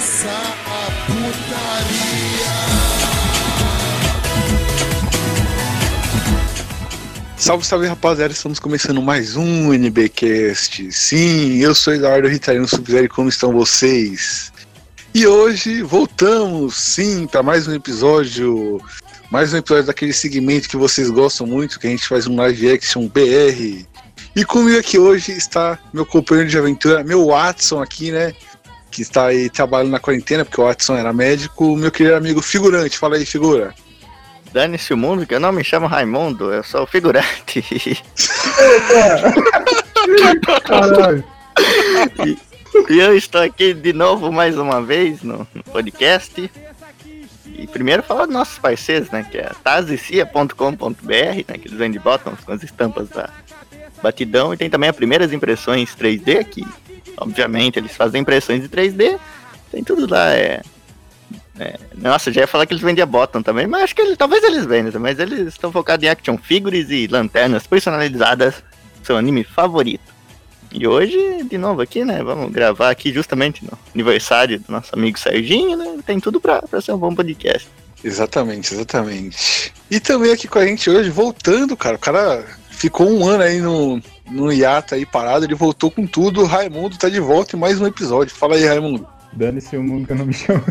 começar a putaria. Salve, salve rapaziada, estamos começando mais um NBcast. Sim, eu sou Eduardo Ritarino Sub-Zero, como estão vocês? E hoje voltamos, sim, para mais um episódio, mais um episódio daquele segmento que vocês gostam muito, que a gente faz um live action BR. E comigo aqui hoje está meu companheiro de aventura, meu Watson aqui, né? Que está aí trabalhando na quarentena, porque o Watson era médico, meu querido amigo figurante. Fala aí, figura. Dane-se o mundo, que eu não me chamo Raimundo, eu sou o figurante. Caralho. e, e eu estou aqui de novo mais uma vez no, no podcast. E primeiro falar dos nossos parceiros, né? Que é tazicia.com.br, né? Que eles vendem bottoms com as estampas da Batidão. E tem também as primeiras impressões 3D, que obviamente eles fazem impressões de 3D. Tem tudo lá, é. é nossa, já ia falar que eles vendiam bottom também, mas acho que eles, talvez eles vendam, mas eles estão focados em action figures e lanternas personalizadas, seu anime favorito. E hoje, de novo aqui, né? Vamos gravar aqui justamente no aniversário do nosso amigo Serginho, né? Tem tudo pra, pra ser um bom podcast. Exatamente, exatamente. E também aqui com a gente hoje, voltando, cara. O cara ficou um ano aí no, no hiato aí parado, ele voltou com tudo. O Raimundo tá de volta em mais um episódio. Fala aí, Raimundo. Dane-se o mundo que eu não me chamo.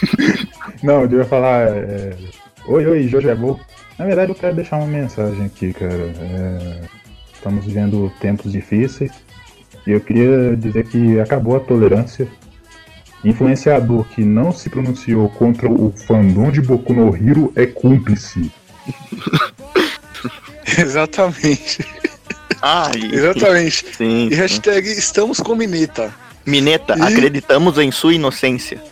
não, eu devia falar. É... Oi, oi, Jojo é bom. Na verdade, eu quero deixar uma mensagem aqui, cara. É... Estamos vivendo tempos difíceis. E eu queria dizer que acabou a tolerância. Influenciador que não se pronunciou contra o fandom de Boku no Hero é cúmplice. Exatamente. Ah, Exatamente. Sim, E sim. hashtag estamos com Mineta. Mineta, E- acreditamos em sua inocência.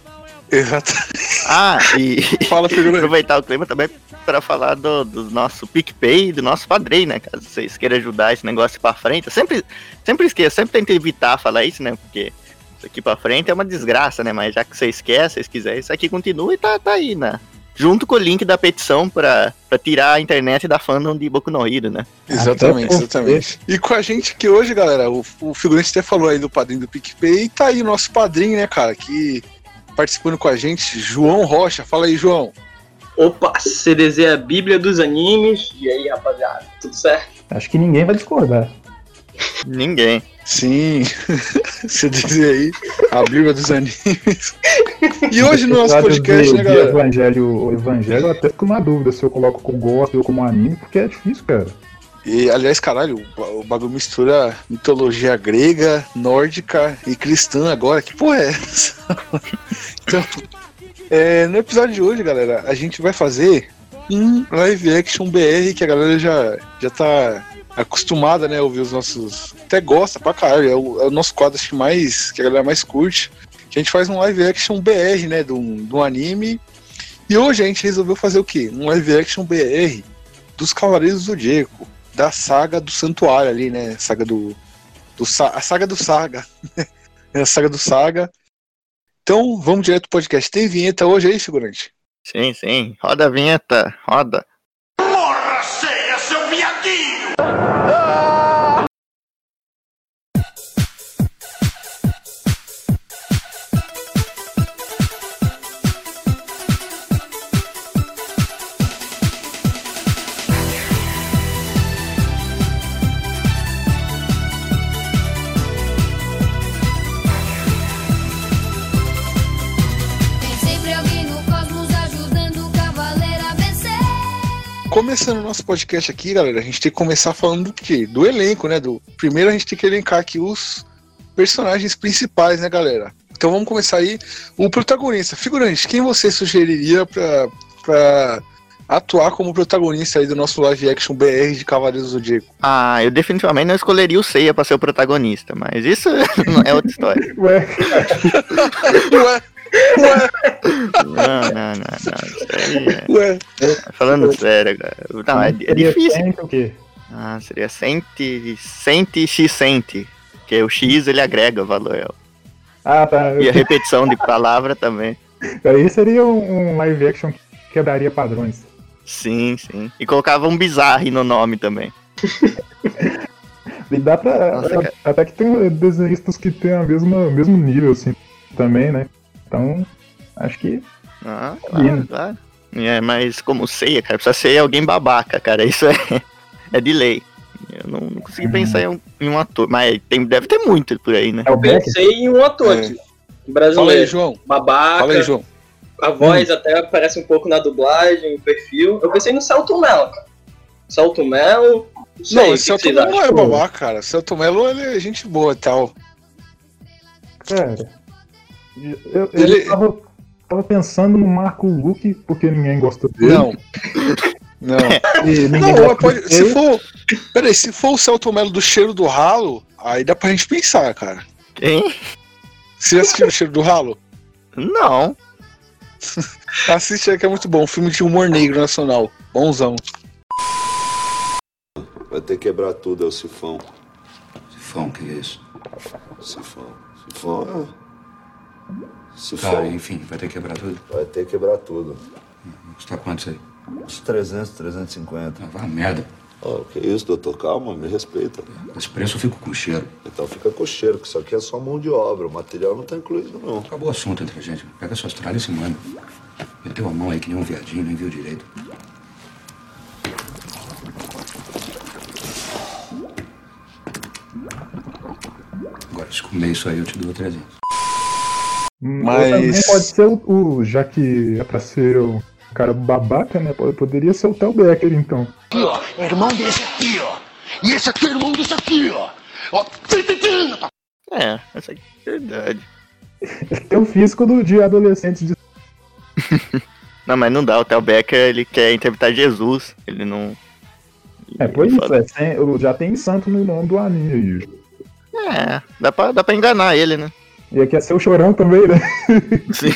Exatamente. Ah, e Fala, aproveitar o clima também para falar do, do nosso PicPay e do nosso padrinho, né? Caso vocês queiram ajudar esse negócio pra frente. Eu sempre, sempre esqueço, sempre tento evitar falar isso, né? Porque isso aqui pra frente é uma desgraça, né? Mas já que vocês querem, vocês quiserem, isso aqui continua e tá, tá aí, né? Junto com o link da petição pra, pra tirar a internet da fandom de Boku no Hero, né? Exatamente, exatamente. E com a gente aqui hoje, galera, o, o figurante até falou aí do padrinho do PicPay, e tá aí o nosso padrinho, né, cara, que participando com a gente, João Rocha. Fala aí, João. Opa, CDZ é a Bíblia dos animes. E aí, rapaziada, tudo certo? Acho que ninguém vai discordar. Ninguém. Sim, você dizer aí, a Bíblia dos animes. E hoje no nosso podcast, do- né, galera? Evangelho, o Evangelho, eu até fico na dúvida se eu coloco como gosto ou como anime, porque é difícil, cara. E, aliás, caralho, o bagulho mistura mitologia grega, nórdica e cristã agora. Que porra é essa? então, é, no episódio de hoje, galera, a gente vai fazer um live action BR que a galera já, já tá acostumada, né, a ouvir os nossos... Até gosta pra caralho, é o, é o nosso quadro que mais, que a galera mais curte. Que a gente faz um live action BR, né, de um, de um anime. E hoje a gente resolveu fazer o quê? Um live action BR dos Cavaleiros do Zodíaco da saga do Santuário ali, né? Saga do. do a saga do Saga. É a saga do Saga. Então, vamos direto pro podcast. Tem vinheta hoje aí, figurante? Sim, sim. Roda a vinheta, roda. Começando o nosso podcast aqui, galera, a gente tem que começar falando do quê? Do elenco, né? Do... Primeiro a gente tem que elencar aqui os personagens principais, né, galera? Então vamos começar aí. O protagonista, figurante, quem você sugeriria pra, pra atuar como protagonista aí do nosso live action BR de Cavaleiros do Zodíaco? Ah, eu definitivamente não escolheria o Seiya pra ser o protagonista, mas isso é outra história. Ué, Ué, ué, Não, não, não, não. É- ué. Falando sério, cara. Não, é, é seria difícil. sempre o quê? Ah, seria cente, cente x cente. Porque o X ele agrega valor. Ah, tá. E a repetição de palavra também. Aí seria um, um live action que quebraria padrões. Sim, sim. E colocava um bizarro no nome também. E dá pra. Nossa, cara. até que tem desenhistas que tem a mesma mesmo nível, assim, também, né? Então, acho que. Ah, Lindo. claro, claro. É, mas como ceia, cara, precisa ser alguém babaca, cara. Isso é, é de lei. Eu não, não consegui Uhum. pensar em um, em um ator, mas tem, deve ter muito por aí, né? É Becker? Pensei em um ator É. aqui. Fala aí, Brasileiro. João. Babaca. Fala aí, João. A voz até parece um pouco na dublagem, o perfil. Eu pensei no Celto Mello, cara. Celto Mello. Não, Não, o Celto Melo não é babaca, cara. Celto Melo, ele é gente boa e tal. Cara. Eu, eu Ele- tava, tava pensando no Marco Luque, porque ninguém gosta dele. Não. Não. Ninguém Não, pode, se for. Peraí, se for o Celto Melo do cheiro do ralo, aí dá pra gente pensar, cara. Quem? Você já assistiu o cheiro do ralo? Não. Assiste aí que é muito bom. Um filme de humor negro nacional. Bonzão. Vai ter que quebrar tudo, é o sifão. Sifão, o que é isso? Sifão. Sifão é. Tá, Sifão. enfim, vai ter que quebrar tudo. Vai ter que quebrar tudo. Custa quanto isso aí? Uns 300, 350. Ah, vá merda. Ó, que isso, doutor? Calma, me respeita. Esse preço eu fico com cheiro. Então fica com cheiro, que isso aqui é só mão de obra. O material não tá incluído, não. Acabou o assunto entre a gente. Pega suas tralhas e se manda. Meteu a mão aí que nem um viadinho, nem viu direito. Agora, se comer isso aí, eu te dou 300. Mas- Também pode ser o, o- Já que é pra ser o cara babaca, né? pode- Poderia ser o Tel Becker, então. O irmão desse aqui, ó. E esse aqui é irmão desse aqui, ó. Ó, tim, tim. É, essa aqui é verdade. Tem o físico do, de adolescente de Não, mas não dá. O Theo Becker, ele quer interpretar Jesus. Ele não. É, pois isso, é, sem- já tem santo no nome do anime aí. É, dá pra, dá pra enganar ele, né? E aqui é ser o chorão também, né? Sim.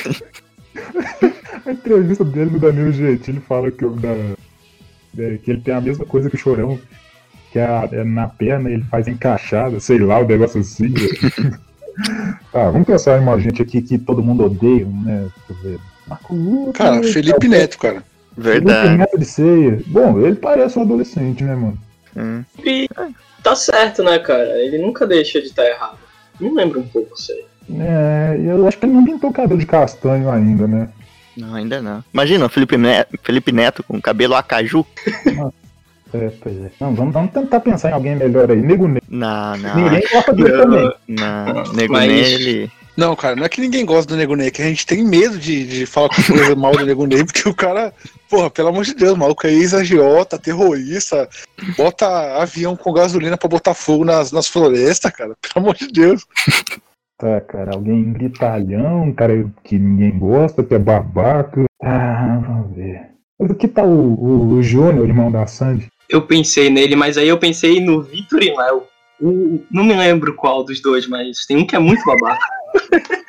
A entrevista dele no Danilo Gentili fala que, o da, é, que ele tem a mesma coisa que o chorão, que é, a- é na perna ele faz encaixada, sei lá, o negócio assim. ah, vamos pensar em uma gente aqui que todo mundo odeia, né? Deixa eu ver. Marco Lucas, Cara, Felipe Neto, cara. Felipe Verdade. Neto de ceia. Bom, ele parece um adolescente, né, mano? Hum. E tá certo, né, cara? Ele nunca deixa de estar errado. Me lembra um pouco isso aí. É, e eu acho que ele não pintou cabelo de castanho ainda, né? Não, ainda não. Imagina o Felipe Neto, Felipe Neto com cabelo acaju. É, pois é. Não, vamos, vamos tentar pensar em alguém melhor aí. Nego Negro. Não, não. Ninguém gosta dele Não. também. Não, nego Mas- nele. Não, cara, não é que ninguém gosta do Nego Ney, é que a gente tem medo de, de falar coisa mal do Nego Ney, porque o cara, porra, pelo amor de Deus, o maluco é ex-agiota, terrorista, bota avião com gasolina pra botar fogo nas, nas florestas, cara, pelo amor de Deus. Tá, cara, alguém gritalhão, um cara que ninguém gosta, que é babaca. Ah, vamos ver. Mas aqui tá o, o, o Júnior, irmão da Sandy. Eu pensei nele, mas aí eu pensei no Vitor e Léo. O- Não me lembro qual dos dois, mas tem um que é muito babaca.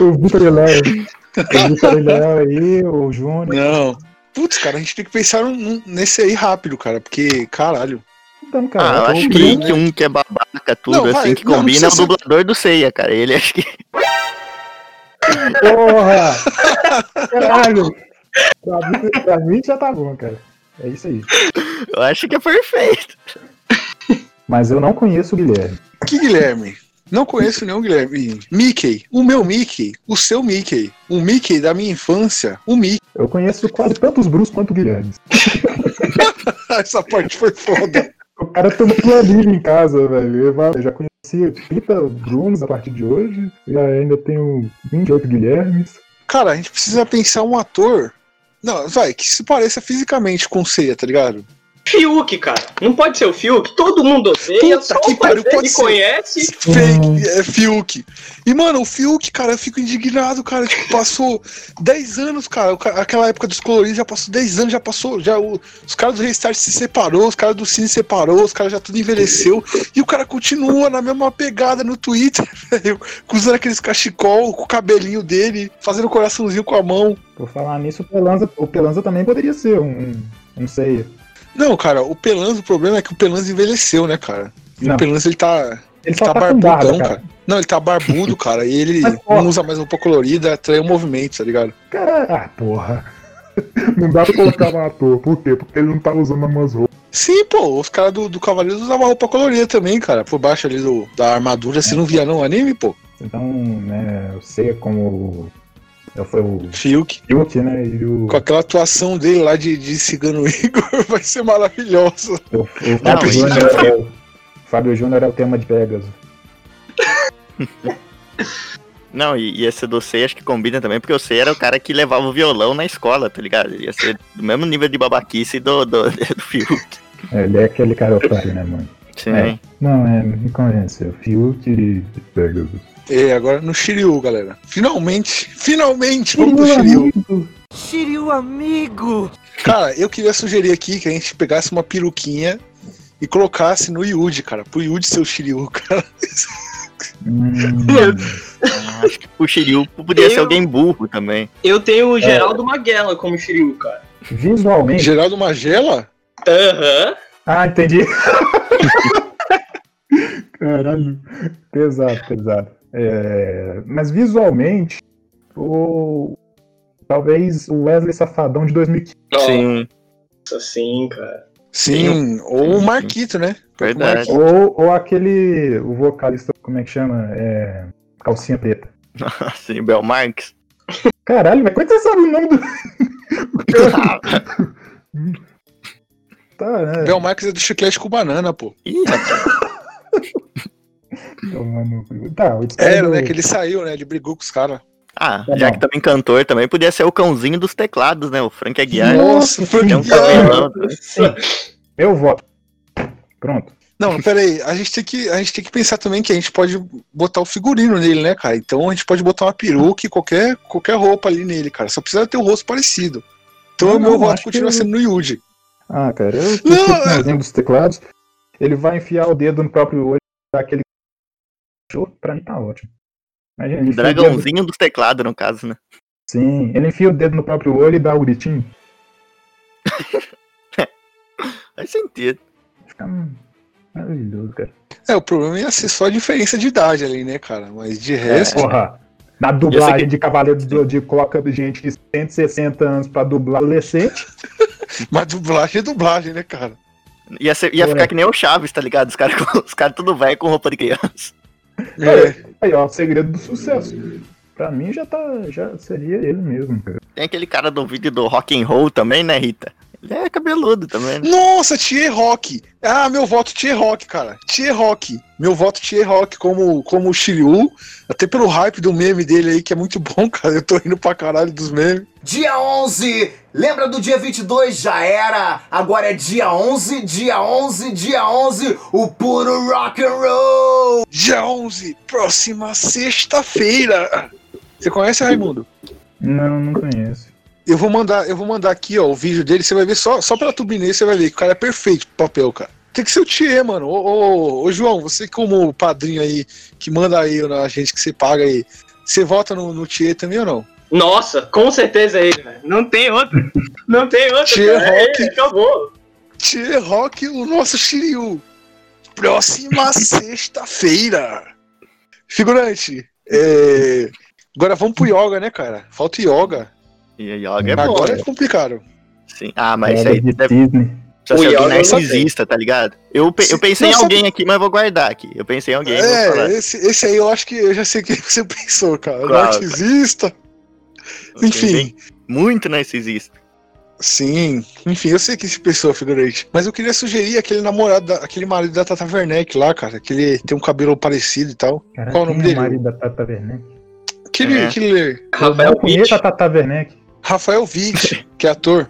O Vitor e Léo. O Vitor e Léo aí, o Júnior. Não. Putz, cara, a gente tem que pensar num- nesse aí rápido, cara, porque, caralho. Ah, cara, eu o acho que, que um que é babaca, tudo Não, vai, assim, que não, não combina é o dublador do Ceia, cara. Ele acho que. Porra! Caralho! Pra mim, pra mim já tá bom, cara. É isso aí. Eu acho que é perfeito. Mas eu não conheço o Guilherme. Que Guilherme? Não conheço nenhum Guilherme. Mickey, o meu Mickey, o seu Mickey, o Mickey da minha infância, o Mickey. Eu conheço quase tantos Bruce quanto o Guilherme. Essa parte foi foda. O cara uma planilha em casa, velho. Eu já conheci 30 Brunos a partir de hoje. E ainda tenho 28 Guilhermes. Cara, a gente precisa pensar um ator. Não, vai, que se pareça fisicamente com Ceia, tá ligado? Fiuk, cara. Não pode ser o Fiuk. Todo mundo odeia, Puta só que o pariu, pode que ser. conhece. Fake, é Fiuk. E, mano, o Fiuk, cara, eu fico indignado, cara. Tipo, passou 10 anos, cara. Aquela época dos coloridos já passou 10 anos, já passou. Já o- os caras do Restart se separou, os caras do Cine separou, os caras já tudo envelheceu. E o cara continua na mesma pegada no Twitter, velho. Usando aqueles cachecol com o cabelinho dele, fazendo coraçãozinho com a mão. Por falar nisso, o Pelanza, o Pelanza também poderia ser um, um ceia. Não, cara, o Pelanza, o problema é que o Pelanza envelheceu, né, cara? E Não. o Pelanza, ele tá. Ele tá só tá com barbudão, cara. cara. Não, ele tá barbudo, cara, e ele Mas, não usa mais roupa colorida, atrai o movimento, tá ligado? Cara, ah, porra. Não dá pra colocar no ator. Por quê? Porque ele não tá usando umas roupas. Sim, pô, os caras do, do Cavaleiros usavam roupa colorida também, cara. Por baixo ali do, da armadura, você não via não anime, pô? Então, né, o ceia como Foi o Fiuk. Fiuk, né? E o, Com aquela atuação dele lá de, de Cigano Igor, vai ser maravilhosa. o, o Fábio Júnior é o Fábio Júnior é o tema de Pegasus. Não, e, e esse do C acho que combina também, porque o C era o cara que levava o violão na escola, tá ligado? Ia ser do mesmo nível de babaquice do, do, do Fiuk. É, ele é aquele cara otário, né, mano? Sim. É. Não, é, me convenceu. Fiuk e Pegasus. É, agora no Shiryu, galera. Finalmente, finalmente, vamos pro Shiryu. Shiryu amigo! Cara, eu queria sugerir aqui que a gente pegasse uma peruquinha e colocasse no Yuji, cara. Pro Yuji ser o Shiryu, cara. Hum, Ah, Acho que o Shiryu podia Eu- ser alguém burro também. Eu tenho o Geraldo Maguela como Shiryu, cara. visualmente. Geraldo Magela? Aham. Ah, entendi. Caralho. Pesado, pesado. É, mas visualmente, o. Talvez o Wesley Safadão de 2015. Sim, Nossa, sim, cara. Sim, ou o Marquito, né? verdade. Ou, ou aquele. O vocalista, como é que chama? É, calcinha preta. Sim, Bel Marx. Caralho, mas como é que você sabe o nome do. tá, né? Bel Marques é do chiclete com banana, pô. Ih, Tomando- Tá, Era, do- né? Que ele saiu, né? Ele brigou com os caras. Ah, Tá já bom. que também cantor, também podia ser o cãozinho dos teclados, né? O Frank Aguiar. Nossa, um Frank cabelão. Sim. Eu voto. Pronto. Não, peraí, a gente, tem que, a gente tem que pensar também que a gente pode botar o figurino nele, né, cara? Então a gente pode botar uma peruca e qualquer, qualquer roupa ali nele, cara. Só precisa ter o rosto parecido. Então Não, o meu não, voto continua que- sendo no Yuji. Ah, cara, eu Não, tô é- com dos teclados. Ele vai enfiar o dedo no próprio olho daquele cachorro, pra mim tá ótimo. Ele dedo- Dragãozinho dos teclados, no caso, né? Sim, ele enfia o dedo no próprio olho e dá o gritinho. Faz sentido. Fica maravilhoso, cara. É, o problema ia ser só a diferença de idade ali, né, cara? Mas de resto. Porra, na dublagem aqui- de Cavaleiro do Zodíaco coloca gente de 160 anos pra dublar adolescente. Mas dublagem é dublagem, né, cara? Ia, ser- ia Ué. ficar que nem o Chaves, tá ligado? Os caras os cara tudo velho com roupa de criança. É. Aí, ó, o segredo do sucesso. Pra mim já tá. Já seria ele mesmo, cara. Tem aquele cara do vídeo do rock and roll também, né, Rita? Ele é cabeludo também, né? Nossa, Tier Rock! Ah, meu voto Tier Rock, cara. Tier Rock. Meu voto Tier Rock como, como o Shiryu. Até pelo hype do meme dele aí, que é muito bom, cara. Eu tô indo pra caralho dos memes. Dia 11! Lembra do dia 22? Já era! Agora é dia 11, dia 11, dia 11, o puro rock and roll! Dia 11, próxima sexta-feira. Você conhece, Raimundo? Não, não conheço. Eu vou mandar, eu vou mandar aqui, ó, o vídeo dele, você vai ver só, só pela thumbnail, você vai ver que o cara é perfeito pro papel, cara. Tem que ser o Thier, mano. Ô, ô, ô, João, você como padrinho aí, que manda aí na gente que você paga aí, você vota no, no Thier também ou não? Nossa, com certeza é ele, velho. Não tem outro. Não tem outro. Tio cara. É Rock. ele, acabou. Thier Rock, o nosso Shiryu. Próxima sexta-feira. Figurante, é... agora vamos pro Yoga, né, cara? Falta Yoga. E Yoga é bom, agora né? é complicado. Sim. Ah, mas isso aí de deve Disney. precisa O ser alguém Yoga gostei. narcisista, tá ligado? Eu, pe- eu pensei Não, em sabe- alguém aqui, mas vou guardar aqui. Eu pensei em alguém. É, esse, esse aí eu acho que eu já sei quem você pensou, cara. Qual? Narcisista. Enfim. Bem- Muito narcisista. Sim, enfim, eu sei que esse pessoa figurante. Mas eu queria sugerir aquele namorado, da- aquele marido da Tata Werneck lá, cara, que ele tem um cabelo parecido e tal. Cara, Qual o nome é dele? o marido da Tata Werneck? Aquele, É. aquele Rafael Witt. a Tata Werneck. Rafael Witt, que é ator.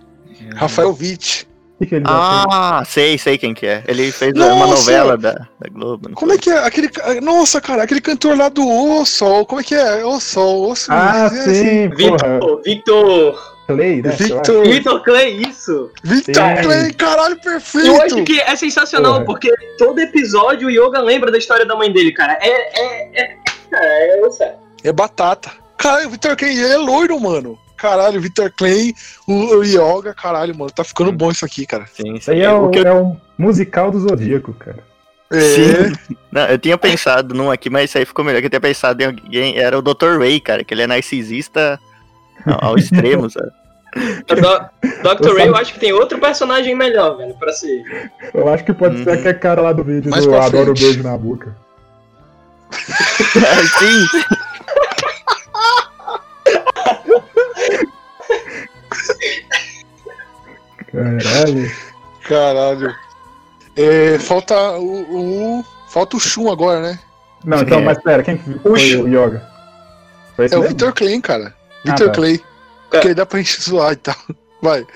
Rafael Witt. Que, que fez? Ah, sei, sei quem que é. Ele fez Nossa! uma novela da, da Globo. Como é que é? Aquele. Nossa, cara, aquele cantor lá do O Sol. Como é que é? O Sol, O Sol. Ah, É, sim, porra. Victor, Victor, Clay, né? Victor. Victor Clay, isso. Victor Sim. Clay, caralho, perfeito! Eu acho que é sensacional, Porra. porque todo episódio o Yoga lembra da história da mãe dele, cara. É. É. É. É, é. É batata. Caralho, o Victor Clay ele é loiro, mano. Caralho, o Victor Clay, o, o Yoga, caralho, mano. Tá ficando bom isso aqui, cara. Sim, Isso aí sim. é o, que é o musical do Zodíaco, cara. É. Sim. Não, eu tinha pensado num aqui, mas isso aí ficou melhor. Que eu tinha pensado em alguém. Era o Dr. Ray, cara, que ele é narcisista ao extremo, sabe? Então, Dr. Ray, eu acho que tem outro personagem melhor, velho, pra ser. Eu acho que pode uhum. ser aquele cara lá do vídeo Mais do Adoro frente. Beijo na Boca. É, sim! Caralho. Caralho. É, falta o, o, Falta o Shun agora, né? Não, então, é. mas pera, quem foi o, o Yoga? Foi é mesmo? o Victor Klein, cara. Victor tá. Clay. Porque dá pra gente zoar e tal. Vai.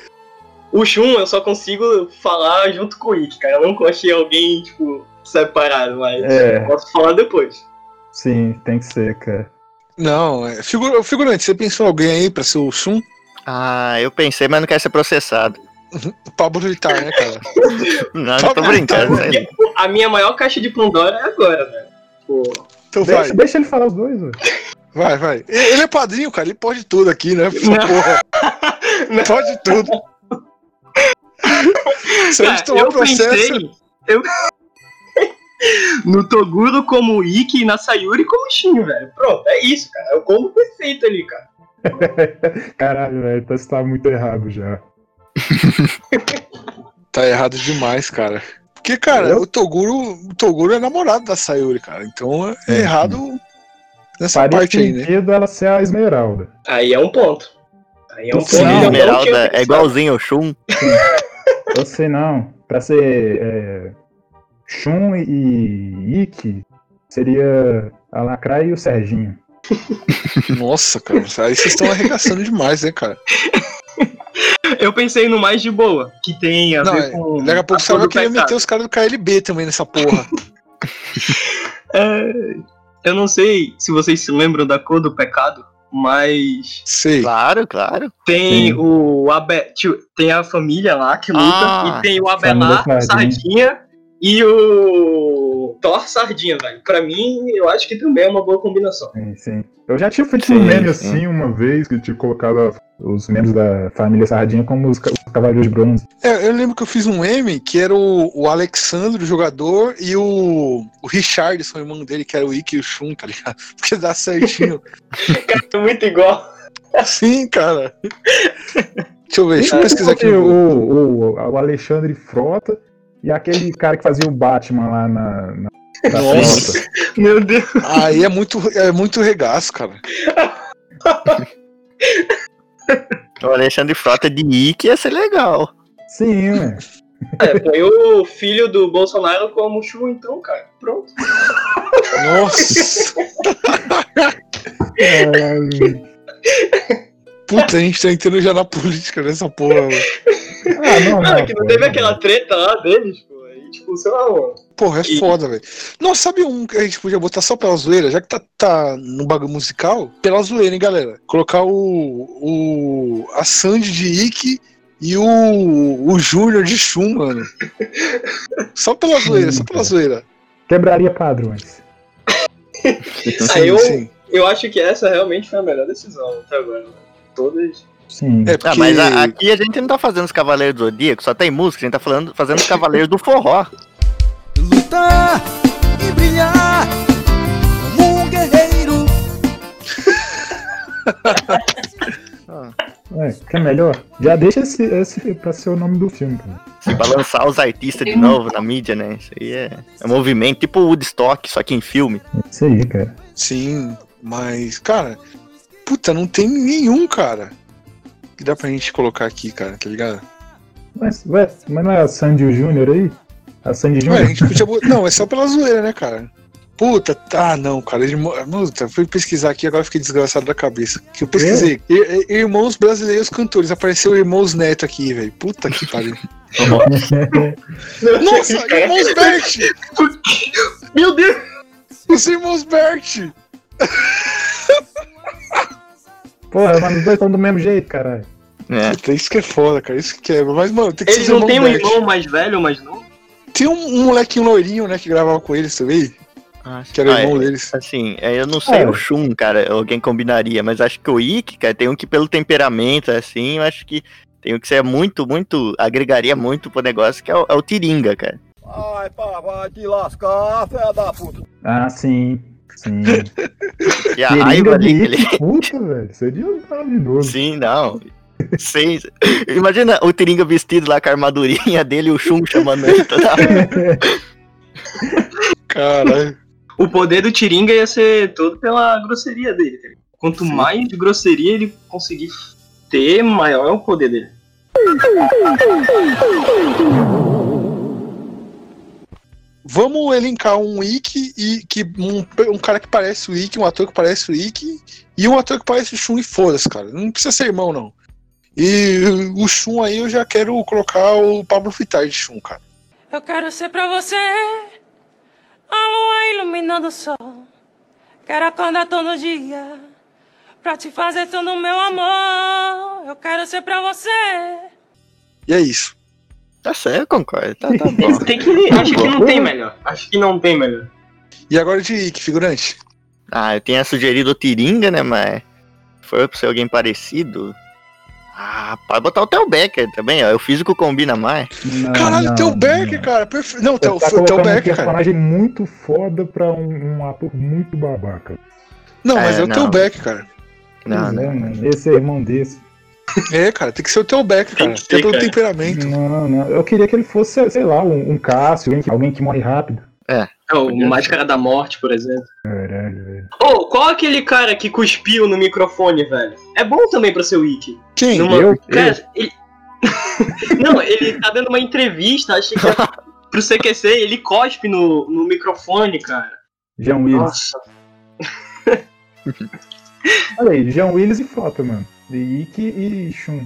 O Shun eu só consigo falar junto com o Ikki, cara. Eu não achei alguém, tipo, separado, mas É. posso falar depois. Sim, tem que ser, cara. Não, é. Figura, figurante, você pensou em alguém aí pra ser o Shun? Ah, eu pensei, mas não quero ser processado. O Pablo Vittar, né, cara? Não, eu tô brincando. Porque a minha maior caixa de Pandora é agora, velho. Pô, Então vai, Deixa, deixa ele falar os dois, velho. Vai, vai. Ele é padrinho, cara. Ele pode tudo aqui, né? Porra. Pode tudo. Se a gente tomar eu processo. pensei eu... no Toguro como Ikki e na Sayuri como Shin, velho. Pronto, é isso, cara. É o combo perfeito ali, cara. Caralho, velho, então você tá muito errado já. Tá errado demais, cara. Porque, cara, Eu? o Toguro, o Toguro é namorado da Sayuri, cara. Então é Sim, errado nessa Faria parte aí, né? ela ser a Esmeralda. Aí é um ponto. Aí é um Sim, ponto. Que Esmeralda é igualzinho ao Shun. Eu sei não. Pra ser é, Shun e Ikki, seria a Lacraia e o Serginho. Nossa, cara. Aí vocês estão arregaçando demais, né, cara? Eu pensei no mais de boa, que tem a Não, ver é, com. daqui a pouco você vai querer pecado. meter os caras do KLB também nessa porra. É, eu não sei se vocês se lembram da cor do pecado, mas Sei. Claro, claro. tem Sim. o Abe, tem a família lá que luta Ah, e tem o Abelar Sardinha. E o Thor Sardinha, velho. Pra mim, eu acho que também é uma boa combinação. Sim, sim. Eu já tinha feito Sim, um meme sim. assim uma vez, que tinha colocado os membros da família Sardinha como os, os Cavaleiros de Bronze. É, eu lembro que eu fiz um M que era o, o Alexandre, o jogador, e o, o Richardson, o irmão dele, que era o Ikki e o Shun, tá ligado? Porque dá certinho. É muito igual. Sim, cara. Deixa eu ver, deixa eu pesquisar aqui. o, o, o Alexandre Frota e aquele cara que fazia o Batman lá na. na na Nossa. frota. Meu Deus. Aí é muito, é muito regaço, cara. O Alexandre Frota de Ike ia ser legal. Sim, né? É, põe o filho do Bolsonaro como Chu, então, cara. Pronto. Nossa. Caralho. Puta, a gente tá entrando já na política nessa porra, mano. Ah, não, Não, que não pô, teve aquela treta lá deles, pô. Aí, tipo, sei lá, mano. Porra, é E- foda, velho. Nossa, sabe um que a gente podia botar só pela zoeira? Já que tá, tá no bagulho musical, pela zoeira, hein, galera? Colocar o. o a Sandy de Ike e o. o Júnior de Shun, mano. Só pela zoeira, só pela zoeira. Quebraria padrões. Ah, eu, eu acho que essa realmente foi a melhor decisão até agora. Né? Todas. Sim. É Ah, mas a- aqui a gente não tá fazendo os Cavaleiros do Zodíaco, só tem música, a gente tá falando, fazendo os Cavaleiros do Forró. Lutar e brilhar como um guerreiro. É, que é melhor? Já deixa esse, esse pra ser o nome do filme, cara. Assim, pra lançar os artistas de novo na mídia, né? Isso aí é, é movimento, tipo o Woodstock, só que em filme. Isso aí, cara. Sim, mas, cara. Puta, não tem nenhum, cara. Que dá pra gente colocar aqui, cara, tá ligado? Mas, ué, mas não é a Sandy Júnior aí? A Sandy Ué, a Júnior? gente podia. Não, é só pela zoeira, né, cara? Puta, tá, não, cara. Irmão... Puta, fui pesquisar aqui agora fiquei desgraçado da cabeça. Que eu pesquisei. Ir- ir- Irmãos brasileiros cantores. Apareceu Irmãos Neto aqui, velho. Puta que pariu. Nossa, Irmãos Bert! Meu Deus! Os Irmãos Bert! Porra, mas os dois estão do mesmo jeito, caralho. É. Isso que é foda, cara. Isso que quebra. Mas, mano, tem que Eles ser não têm um irmão mais velho ou mais novo? Tem um, um molequinho loirinho, né, que gravava com eles também. Que era Ah, irmão é. deles. Assim, é, eu não sei É. o Shun, cara, alguém combinaria, mas acho que o Ikki, cara, tem um que pelo temperamento, assim, eu acho que tem um que ser muito, muito, agregaria muito pro negócio, que é o, é o Tiringa, cara. Ai, pá, vai te lascar, fé da puta. Ah, sim. Sim. E a raiva de ali que ele... Puta, velho. Seria maravilhoso. Sim, não. Sim. Imagina o Tiringa vestido lá com a armadurinha dele e o Shun chamando ele toda hora. Caralho. O poder do Tiringa ia ser todo pela grosseria dele. tá? Quanto mais grosseria ele conseguir ter, maior é o poder dele. Vamos elencar um Ikki e que um, um cara que parece o Ikki, um ator que parece o Ikki e um ator que parece o Shun e foda-se, cara. Não precisa ser irmão, não. E o Shun aí eu já quero colocar o Pablo Vittar de Shun, cara. Eu quero ser pra você a lua iluminando o sol. Quero acordar todo dia pra te fazer todo o meu amor. Eu quero ser pra você. E é isso. Tá certo, concordo. Tá, tá bom. Tem que, acho que não tem melhor. Acho que não tem melhor. E agora de Ikki, figurante? Ah, eu tinha sugerido o Tiringa, né, mas foi pra ser alguém parecido. Ah, pode botar o Theo Becker também, ó. O físico combina mais. Não, Caralho, não, Theo não. Becker, cara. Perfeito. Não, Theo, tá Theo colocando um Becker, cara. personagem muito foda pra um, um ator muito babaca. Não, mas É, é o Theo não. Becker, cara. Não, não. é, mano. Esse é irmão desse. É, cara, tem que ser o Becker, Tem cara. que Até ser, pelo cara. temperamento. Não, não. Eu queria que ele fosse, sei lá, um, um Cássio, alguém que, alguém que morre rápido. É, o Máscara da Morte, por exemplo. Caralho, velho. Ô, qual aquele cara que cuspiu no microfone, velho? É bom também pra ser o Wiki. Quem? Numa- Eu? Cara, ele... Não, ele tá dando uma entrevista, acho que é pro CQC, ele cospe no, no microfone, cara. Jean Willis. Nossa. Olha aí, Jean Willis e Frota, mano. E Ikki e Shun.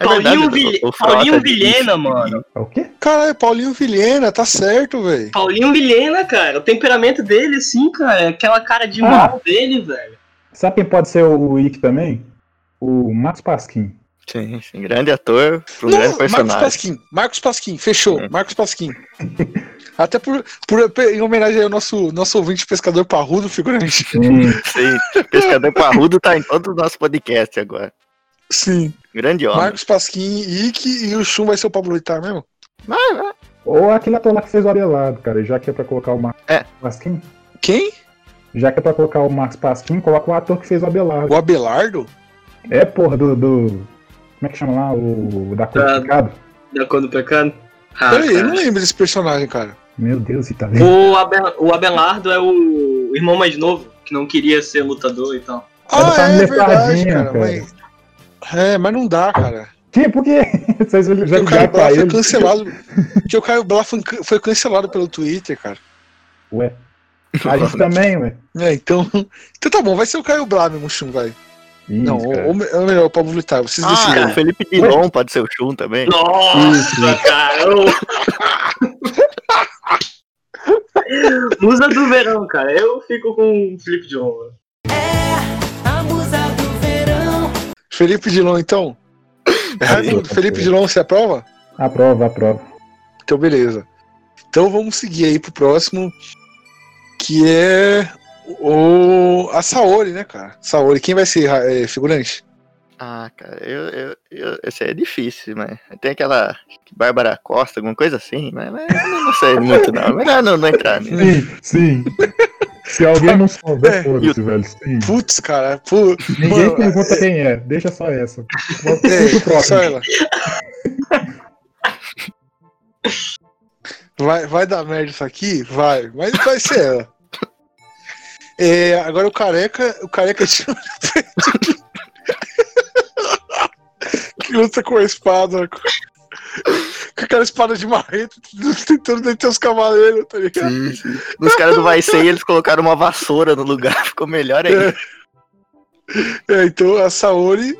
É Paulinho, verdade, o- Paulinho disse Vilhena, mano. É o quê? Caralho, Paulinho Vilhena, tá certo, velho. Paulinho Vilhena, cara. O temperamento dele, assim, cara. é Aquela cara de Ah. mal dele, velho. Sabe quem pode ser o Ikki também? O Max Pasquim. Sim, sim, grande ator, um Não, grande Marcos personagem. Pasquim. Marcos Pasquim, fechou. É. Marcos Pasquim. Até por, por em homenagem ao nosso, nosso ouvinte pescador parrudo, figurante. Sim. Sim, Pescador Parrudo tá em todo o nosso podcast agora. Sim. Grande homem. Marcos Pasquim, Ike e o Chum vai ser o Pablo Vittar mesmo? Vai, vai. Ou aquele ator lá que fez o Abelardo, cara. Já que é pra colocar o Max É. Pasquim. Quem? Já que é pra colocar o Max Pasquim, coloca o ator que fez o Abelardo. O Abelardo? É, porra, do. do- Como é que chama lá? O. Da cor Da- do pecado? Da cor do pecado. Ah, Peraí, eu não lembro desse personagem, cara. Meu Deus, e tá vendo? O, Abel- o Abelardo é o irmão mais novo, que não queria ser lutador e tal. Ah, Era é verdade, cara. cara. Mas... É, mas não dá, cara. Que? Por quê? Vocês já Porque o Caio Blá foi cancelado. Porque o Caio Blá foi, foi cancelado pelo Twitter, cara. Ué. A gente também, ué. É, então. Então tá bom, vai ser o Caio Blá mesmo, Chum, vai. Isso, não, ou, ou melhor, o Pablo Vittar, vocês Ah, decidem. o Felipe Dilon pode ser o Chum também. Nossa, cara! Musa do verão, cara. Eu fico com o Felipe John. mano. A musa do verão. Felipe Dilon, então. Sim. Felipe Dilon, você aprova? Aprova, aprova. Então, beleza. Então vamos seguir aí pro próximo, que é o a Saori, né, cara? Saori, quem vai ser é, figurante? Ah, cara, eu, eu, eu, esse aí é difícil, mas tem aquela Bárbara Costa, alguma coisa assim, mas, mas eu não sei muito não. Melhor não, não entrar nisso. Sim, sim. Se alguém não souber, É, foda-se, velho. Sim. Putz, cara, pô, Ninguém mano, pergunta quem é, deixa só essa. é, Puxa o só próximo. ela. Vai, vai dar merda isso aqui? Vai, mas vai ser ela. É, agora o careca, o careca de que luta com a espada, com, com aquela espada de marreta, tentando deter os cavaleiros, tá ligado? Sim, sim. Nos caras do Vai Ser, eles colocaram uma vassoura no lugar, ficou melhor aí. É, então a Saori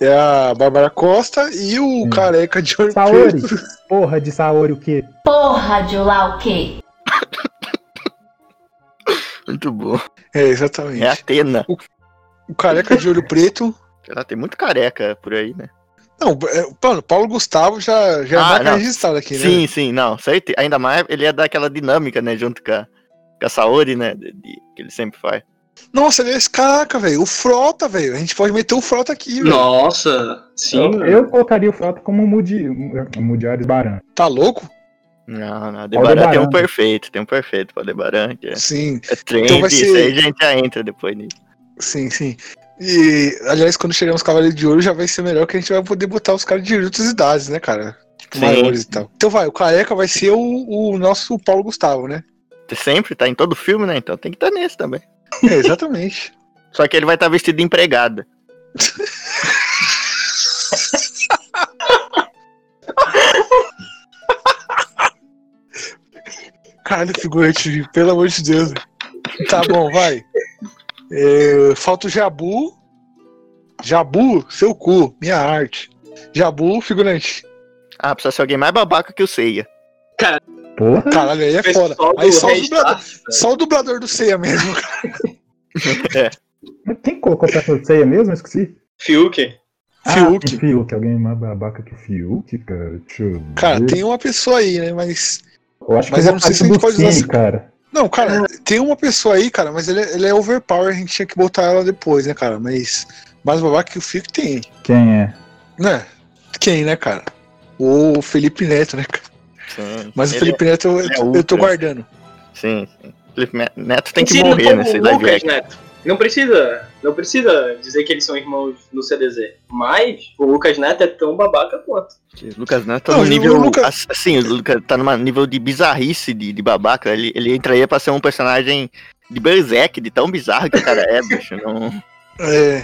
é a Bárbara Costa e o careca de olho Saori. Porra de Saori o quê? Porra de lá o quê? Muito bom. É, exatamente. É Atena. O careca de olho preto. Lá, tem muito careca por aí, né? Não, é, mano, Paulo Gustavo já, já é Ah, marca não. registrada aqui, né? Sim, sim, não, certeza. Ainda mais ele é daquela dinâmica, né? Junto com a, com a Saori, né? de- de- que ele sempre faz. Nossa, aliás, caraca, velho. O Frota, velho. A gente pode meter o Frota aqui, velho. Nossa, sim. Eu, eu colocaria o Frota como Mudi, Mudiares Baran. Tá louco? Não, não, Aldebaran tem Aldebaran. um perfeito, tem um perfeito pra Aldebaran, que é, Sim, é trend, Então vai isso ser- aí a gente já entra depois nisso. sim, sim. E, aliás, quando chegar os Cavaleiros de Ouro já vai ser melhor que a gente vai poder botar os caras de outras idades, né, cara? Tipo, Sim. maiores e tal. Então vai, o Careca vai ser o, o nosso Paulo Gustavo, né? Sempre, tá em todo filme, né? Então tem que estar tá nesse também. É, exatamente. Só que ele vai estar tá vestido de empregada. Caralho, figurante, pelo amor de Deus. Tá bom, vai. É, falta o Jabu. Jabu, seu cu, minha arte. Jabu, figurante. Ah, precisa ser alguém mais babaca que o Ceia. Porra. Caralho, aí é foda. Aí só o, dublador, só o dublador do Ceia mesmo, cara. Mas quem colocou perto do ceia mesmo? Eu Esqueci. Fiuk. Fiuk. Ah, Fiuk. Alguém mais babaca que o Fiuk, cara? Deixa eu Cara, ver. tem uma pessoa aí, né? Mas. Eu acho que mas eu eu não sei se a gente pode usar cara. Não, cara, tem uma pessoa aí, cara, mas ele, é- ele é overpower, a gente tinha que botar ela depois, né, cara? Mas. Mais babaca que o Fiuk tem, Quem é? né? Quem, né, cara? O Felipe Neto, né, cara? Sim. Mas o Ele Felipe Neto eu, ele é eu tô ultra. guardando. Sim, sim. Felipe Neto tem que Sim, morrer nesse o live action. Neto. Não precisa, não precisa dizer que eles são irmãos no CDZ. Mas o Lucas Neto é tão babaca quanto. O Lucas Neto tá Não, no o nível. Assim, o Lucas tá num nível de bizarrice de, de babaca. Ele, ele entraria pra ser um personagem de Berserk, de tão bizarro que o cara é, bicho. Não... É.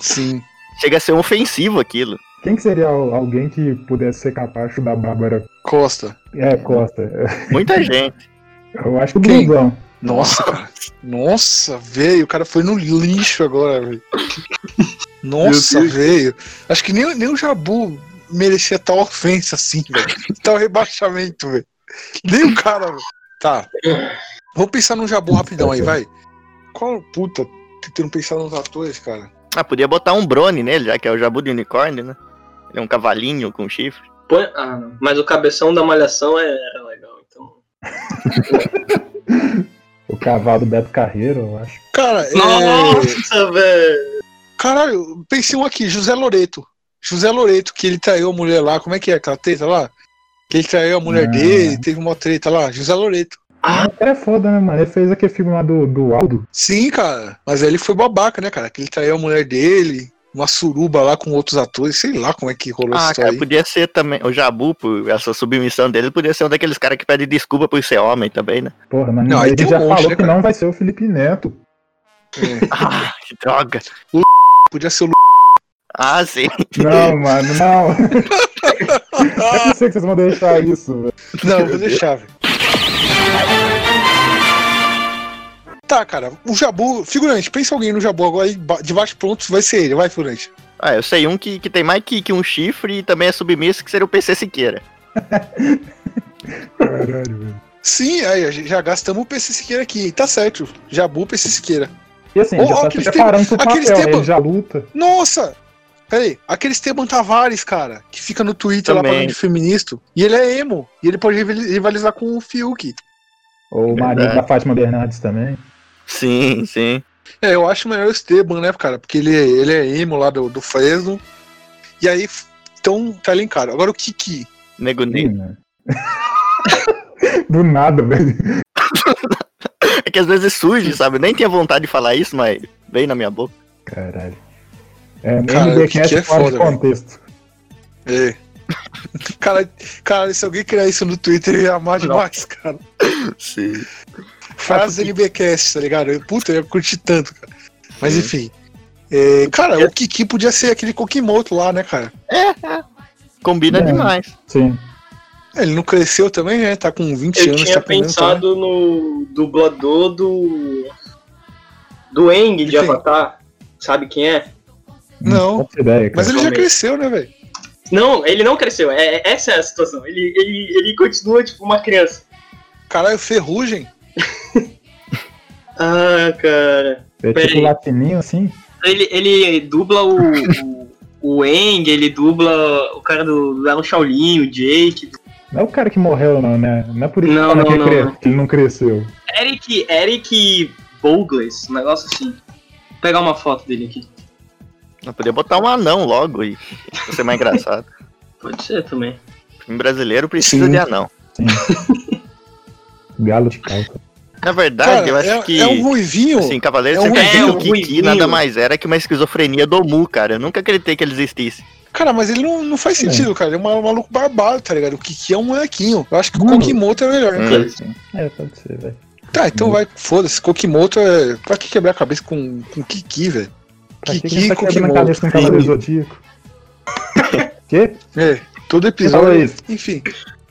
Sim. Chega a ser um ofensivo aquilo. Quem que seria al- alguém que pudesse ser capaz da Bárbara Costa. É, Costa. Muita gente. Eu acho que o Quem? Brunzão. Nossa, cara. Nossa, velho, o cara foi no lixo agora, velho. Nossa, velho. Acho que nem, nem o Jabu merecia tal ofensa assim, velho. Tal rebaixamento, velho. Nem o cara, velho. Tá. Vamos pensar no Jabu rapidão aí, vai. Qual puta? Tentando pensar nos atores, cara. Ah, podia botar um Brony nele, já que é o Jabu de unicórnio, né? Ele é um cavalinho com chifre. Põe- Ah, não. Mas o cabeção da malhação é- era legal, então. O cavalo do Beto Carreiro, eu acho. Cara, é. Nossa, velho! Caralho, pensei um aqui, José Loreto. José Loreto, que ele traiu a mulher lá, como é que é aquela treta lá? Que ele traiu a mulher Ah. dele, teve uma treta lá, José Loreto. Ah, É foda, né, mano? Ele fez aquele filme lá do, do Aldo. Sim, cara, mas aí ele foi babaca, né, cara? Que ele traiu a mulher dele, uma suruba lá com outros atores, sei lá como é que rolou Ah, história cara, aí. podia ser também. O Jabu, por essa submissão dele, podia ser um daqueles caras que pede desculpa por ser homem também, né? Porra, mas Não, aí ele tem um já monte, falou né, que cara? não vai ser o Felipe Neto. Ah, que droga. Podia ser o Lu... Ah, sim. Não, mano, não. Eu não sei que vocês vão deixar isso, velho. Não, vou deixar, velho. Tá, cara, o Jabu, figurante, pensa alguém no Jabu agora de baixo pronto, vai ser ele, vai, figurante. Ah, eu sei um que, que tem mais que, que um chifre e também é submisso, que seria o PC Siqueira. Caralho, velho. Sim, aí, a gente já gastamos o PC Siqueira aqui, tá certo, Jabu, PC Siqueira. E assim, Ó, já tá se aqueles preparando pro papel, ele já luta. Nossa! Peraí, aquele Esteban Tavares, cara, que fica no Twitter lá Também. falando de feminista, e ele é emo, e ele pode rivali- rivalizar com o Fiuk. Ou o marido da Fátima Bernardes também. Sim, sim. É, eu acho melhor o Esteban, né, cara, porque ele, é- ele é emo lá do, do Fresno, e aí, então, tá elencado. Agora o Kiki. Nego mano. Do nada, velho. É que às vezes surge, sabe? Eu nem tinha vontade de falar isso, mas veio na minha boca. Caralho. É, Cara, o que é fora de foda, velho? contexto. É. Cara, cara, se alguém criar isso no Twitter, eu ia amar demais, cara. Sim. Frase NBcast, tá ligado? Eu, puta, eu ia curtir tanto, cara. Mas enfim. É, cara, o Kiki podia ser aquele Kokimoto lá, né, cara? Combina É. demais. Sim. É, Ele não cresceu também, né? Tá com 20 Eu anos, tinha tá pensado no dublador do. Do Eng de? Avatar. Sabe quem é? Não. Faço ideia. Mas ele já cresceu, né, velho? Não, ele não cresceu. É, é- essa é a situação. Ele, ele, ele continua tipo uma criança. Caralho, ferrugem. Ah, cara. É Pera tipo aí. latininho assim. Ele, ele dubla o. o, o Eng, ele dubla o cara do, Alan Shaolin, o Jake. Não é o cara que morreu, não, né? Não é por isso Não, que, não, que, não, não. que ele não cresceu. Eric, Eric Bougles, um negócio assim. Vou pegar uma foto dele aqui. Eu podia botar um anão logo e pra ser mais engraçado. Pode ser também. filme brasileiro precisa Sim. de anão. Galo de calça. Na verdade, Cara, eu acho é, que. é um ruivinho. Assim, Cavaleiro é um você quer dizer que ruivinho. o Kiki ruivinho. nada mais era que uma esquizofrenia do Mu, cara. Eu nunca acreditei que ele existisse. Cara, mas ele não, não faz sentido, cara. Ele é um maluco barbado, tá ligado? O Kiki é um molequinho. Eu acho que o. Kokimoto é melhor, né, Hum. cara? É, pode ser, velho. Tá, então vai, foda-se. Kokimoto é. Pra que quebrar a cabeça com, com Kiki, velho? Kiki ele tá quebrando a Kokimoto. cabeça com o Cavaleiro Zodíaco? Quê? É, todo episódio. isso. Enfim.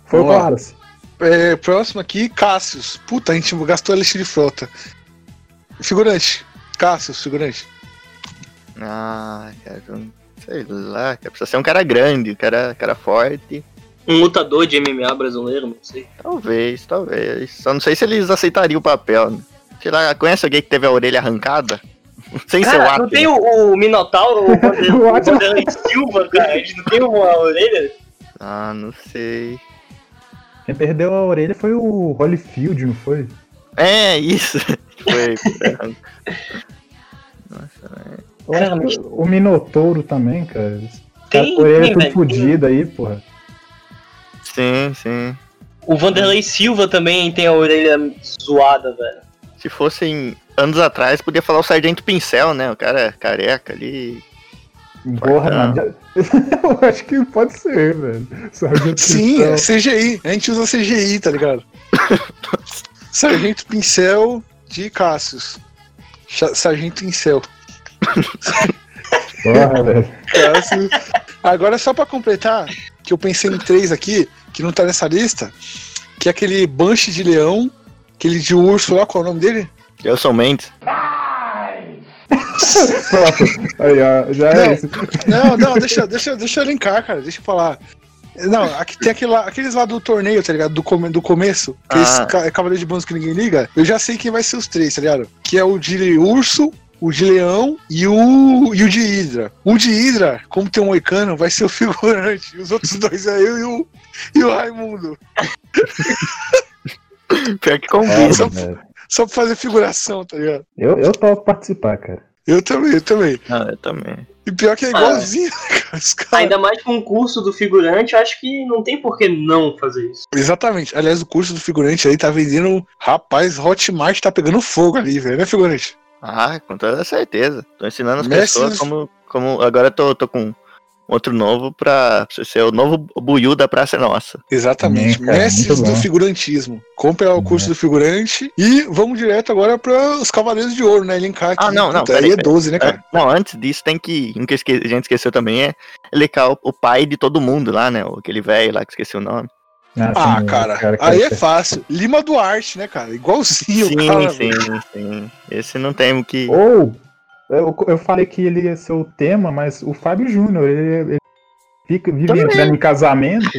Foi o. Wallace. É, próximo aqui, Cássius. Puta, a gente gastou Alexandre de Frota. Figurante. Cássius, figurante. Ah, cara, sei lá, cara, precisa ser um cara grande, um cara, cara forte. Um lutador de MMA brasileiro, não sei. Talvez, talvez. Só não sei se eles aceitariam o papel. Né? Sei lá, conhece alguém que teve a orelha arrancada? Sem ser o Cara, não tem o, o Minotauro, o. Vanderlei Silva, cara? A gente não tem uma orelha? Ah, não sei. Quem perdeu a orelha foi o Holyfield, não foi? É, isso. Foi. Nossa, acho que o Minotouro também, cara. Tem, a orelha tem, tudo fodida aí, porra. Sim, sim. O Vanderlei Silva também tem a orelha zoada, velho. Se fossem anos atrás, podia falar o Sargento Pincel, né? O cara careca ali. Porra, mano. já- Eu acho que pode ser, velho. Sargento Sim, é. CGI. A gente usa CGI, tá ligado? Sargento Pincel de Cássius. Cha- Sargento Pincel. Porra, velho. Agora, só pra completar, que eu pensei em três aqui, que não tá nessa lista, que é aquele Banshee de leão, aquele de urso lá, qual é o nome dele? Gelson Mendes. Pronto. Aí, ó. Já Não. é esse. Não, não, deixa, deixa, deixa eu linkar, cara, deixa eu falar. Não, aqui tem aquele lá- aqueles lá do torneio, tá ligado? Do, come, do começo, que é esse Ah. ca- Cavaleiro de Bronze que ninguém liga. Eu já sei quem vai ser os três, tá ligado? Que é o de urso, o de leão e o, e o de Hidra. O de Hidra, como tem um moicano, vai ser o figurante. Os outros dois é eu e o, e o Raimundo. Pior que É, combina. Só- velho. Só pra fazer figuração, tá ligado? Eu, eu topo participar, cara. Eu também, eu também. Ah, eu também. E pior que é igualzinho, cara. Os caras. Ainda mais com o curso do figurante, acho que não tem por que não fazer isso. Exatamente. Aliás, o curso do figurante aí tá vendendo. Rapaz, Hotmart tá pegando fogo ali, velho, né, figurante? Ah, com toda certeza. Tô ensinando as pessoas como. como agora eu tô, tô com outro novo pra você ser o novo buiu da Praça é Nossa. Exatamente. Cara, Mestres do figurantismo. Compre lá o curso do figurante e vamos direto agora para os Cavaleiros de Ouro, né? Linkar aqui. Ah, não, não, peraí, aí é peraí. 12, né, cara? Ah, Não, antes disso tem que. Um que esque- a gente esqueceu também é elencar o, o pai de todo mundo lá, né? Aquele velho lá que esqueci o nome. Ah, sim, cara, cara, aí é fácil. Lima Duarte, né, cara? Igualzinho, sim, cara. sim, sim. Esse não tem o que. Ou, eu, eu falei que ele ia ser o tema, mas o Fábio Júnior, ele, ele fica, vive Também. entrando em casamento.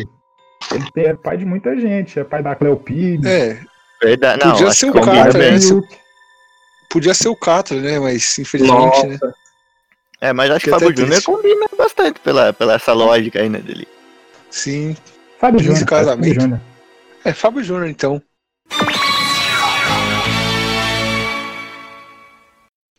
Ele tem- é pai de muita gente, é pai da Cleopide. É, Verdade. Não, Podia ser o cara, bem. né? podia ser o Catra, né? Mas infelizmente, né? É, mas acho que Que o Fábio Júnior combina bastante pela, pela essa lógica aí, né, dele. Sim. Fábio 15 Júnior. cara, Fábio casamento. Júnior. É, Fábio Júnior, então.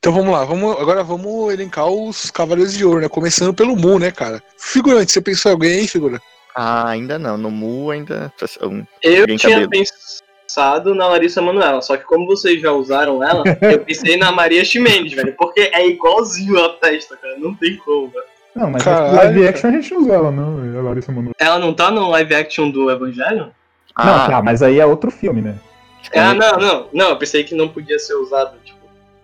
Então vamos lá, vamos, agora vamos elencar os Cavaleiros de Ouro, né? Começando pelo Mu, né, cara? Figurante, você pensou em alguém aí, figura? Ah, ainda não. No Mu ainda. um- Eu alguém tinha cabelo. pensado na Larissa Manoela, só que como vocês já usaram ela, eu pensei na Maria Chimenez, velho. Porque é igualzinho a festa, cara. Não tem como, velho. Não, mas Caralho, live cara. action a gente não usa ela, não, a Larissa Manoela. Ela não tá no live action do Evangelho? Ah, Não, tá, mas aí é outro filme, né? Ah, não, não. Não, eu pensei que não podia ser usado, tipo,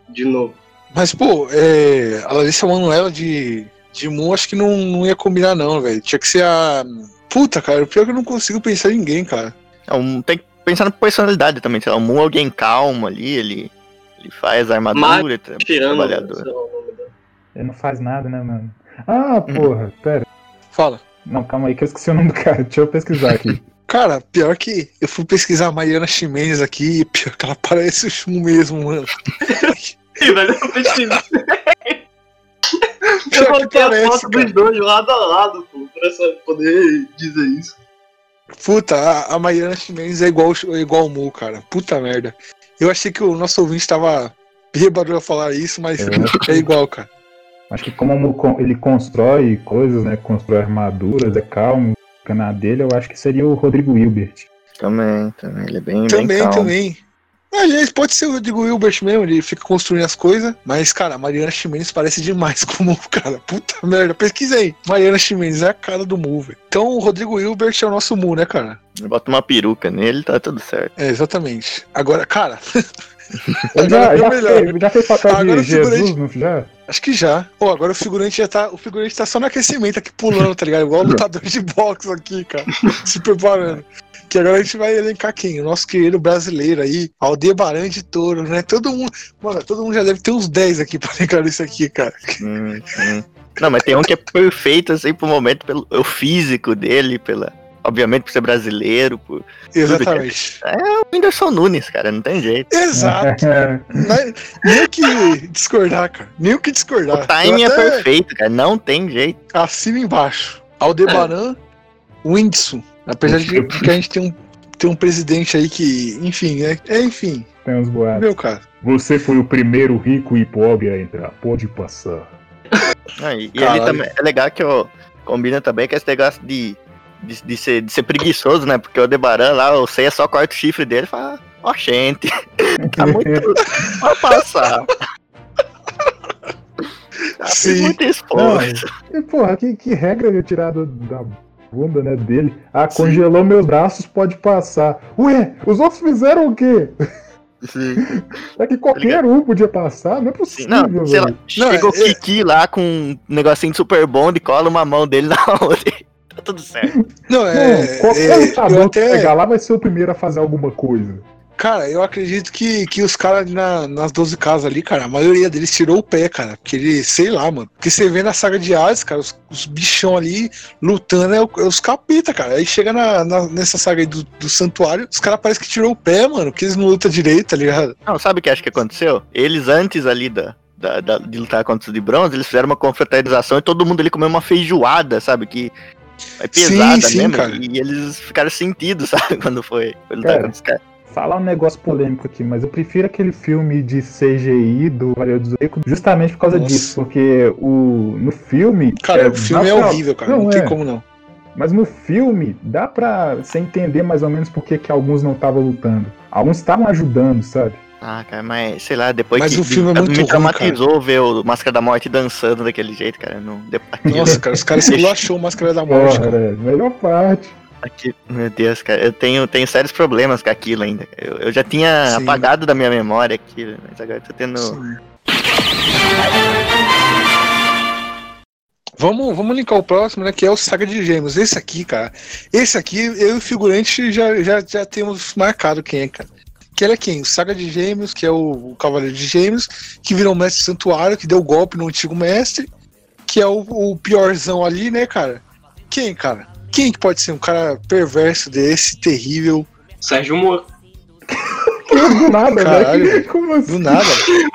de novo. Mas, pô, é, a Larissa Manoela de, de Mu acho que não, não ia combinar, não, velho. Tinha que ser a. Puta, cara, o pior é que eu não consigo pensar em ninguém, cara. Não, tem que pensar na personalidade também. Sei lá, o Mu é alguém calmo ali, ele, ele faz armadura, é tra- Tirando. trabalhador. Ele não faz nada, né, mano? Ah, porra, pera. Fala. Não, calma aí que eu esqueci o nome do cara. Deixa eu pesquisar aqui. Cara, pior que eu fui pesquisar a Mariana Ximenes aqui e pior que ela parece o Shun mesmo, mano. Ih, velho, eu pesquisei. Eu botei a foto cara. dos dois lado a lado, pô, pra só poder dizer isso. Puta, a, a Mariana Ximenes é igual, é igual o Mu, cara. Puta merda. Eu achei que o nosso ouvinte tava bêbado a falar isso, mas que- é igual, cara. Acho que como con- ele constrói coisas, né? Constrói armaduras, é calmo. O canal dele, eu acho que seria o Rodrigo Hilbert. Também, também. Ele é bem, bem Também, calmo. Aliás, pode ser o Rodrigo Hilbert mesmo, ele fica construindo as coisas, mas, cara, a Mariana Ximenes parece demais com o cara. Puta merda, pesquisei. Mariana Ximenes é a cara do Mu, velho. Então o Rodrigo Hilbert é o nosso Mu, né, cara? Bota uma peruca nele, tá tudo certo. É, exatamente. Agora, cara, Ele já, Agora já, fez, já fez papel Agora de o figurante- Jesus, não já? Acho que já. Pô, agora o figurante já tá. O figurante tá só no aquecimento aqui pulando, tá ligado? Igual o lutador de boxe aqui, cara. se preparando. Que agora a gente vai elencar quem? O nosso querido brasileiro aí, Aldebaran de Touro, né? Todo mundo. Mano, todo mundo já deve ter uns 10 aqui pra elencar isso aqui, cara. Hum, hum. Não, mas tem um que é perfeito, assim, pro momento, pelo o físico dele, pela. Obviamente por ser brasileiro, por. Exatamente. É o Whindersson Nunes, cara, não tem jeito. Exato. É- Nem o que discordar, cara. Nem o que discordar. O timing é perfeito, cara, não tem jeito. Assina embaixo. Aldebaran, Whindersson. Apesar de que a gente tem um, tem um presidente aí que, enfim, né? É, enfim. Tem uns boatos. Meu cara. Você foi o primeiro rico e pobre a entrar. Pode passar. Ah, e e ele também. É legal que ó, combina também com esse negócio de, de, de ser, de ser preguiçoso, né? Porque o Debaran lá, o Seiya só corta o chifre dele e fala, ó, gente, tá muito. Pode passar. Tá Sim. muito Não, esforço. e, porra, que, que regra retirada da bunda, né, dele? Ah, congelou meus braços, pode passar. Ué, os outros fizeram o quê? Sim. É que qualquer um podia passar? Não é possível, Não, sei lá, velho. chega o Kiki lá com um negocinho de super bond e cola uma mão dele na outra. tá tudo certo. Não, é. Não, qualquer é, lutador eu que até, chegar lá vai ser o primeiro a fazer alguma coisa. Cara, eu acredito que, que os caras na, nas 12 casas ali, cara, a maioria deles tirou o pé, cara. Porque ele, sei lá, mano. Porque você vê na saga de Hades, cara, os, os bichão ali lutando é, o- é os capeta, cara. Aí chega na, na- nessa saga aí do, do santuário, os caras parecem que tirou o pé, mano. Porque eles não lutam direito, tá ligado? Não, sabe o que acho que aconteceu? Eles antes ali da, da- da- de lutar contra os de bronze, eles fizeram uma confraternização e todo mundo ali comeu uma feijoada, sabe? Que é pesada sim, mesmo. cara. E eles ficaram sentidos, sabe? Quando foi, foi lutar Cara, contra os caras. Falar um negócio polêmico aqui, mas eu prefiro aquele filme de CGI do Valério do Zodíaco justamente por causa Nossa. disso, porque o, no filme... Cara, o filme é natural- horrível, cara. Não, tem como não. Mas no filme, dá pra você entender mais ou menos por que que alguns não estavam lutando. Alguns estavam ajudando, sabe? Ah, cara, mas sei lá, depois Mas que o filme é muito me ruim, traumatizou ver o Máscara da Morte dançando daquele jeito, cara. Não, Nossa, cara, os caras se achou Máscara da Morte, Porra, cara. é, melhor parte. Aqui- meu Deus, cara, eu tenho, tenho sérios problemas com aquilo ainda. Eu, eu já tinha Sim. apagado da minha memória aquilo, mas agora eu tô tendo. Sim. Vamos, vamos linkar o próximo, né? Que é o Saga de Gêmeos. Esse aqui, cara. Esse aqui, eu e o figurante já, já, já temos marcado quem é, cara. Que ele é quem? O Saga de Gêmeos, que é o, o Cavaleiro de Gêmeos, que virou o mestre santuário, que deu golpe no antigo mestre, que é o, o piorzão ali, né, cara? Quem, cara? Quem que pode ser um cara perverso desse, terrível? Sérgio Moro. Do nada, Caralho, velho. Como assim? Do nada.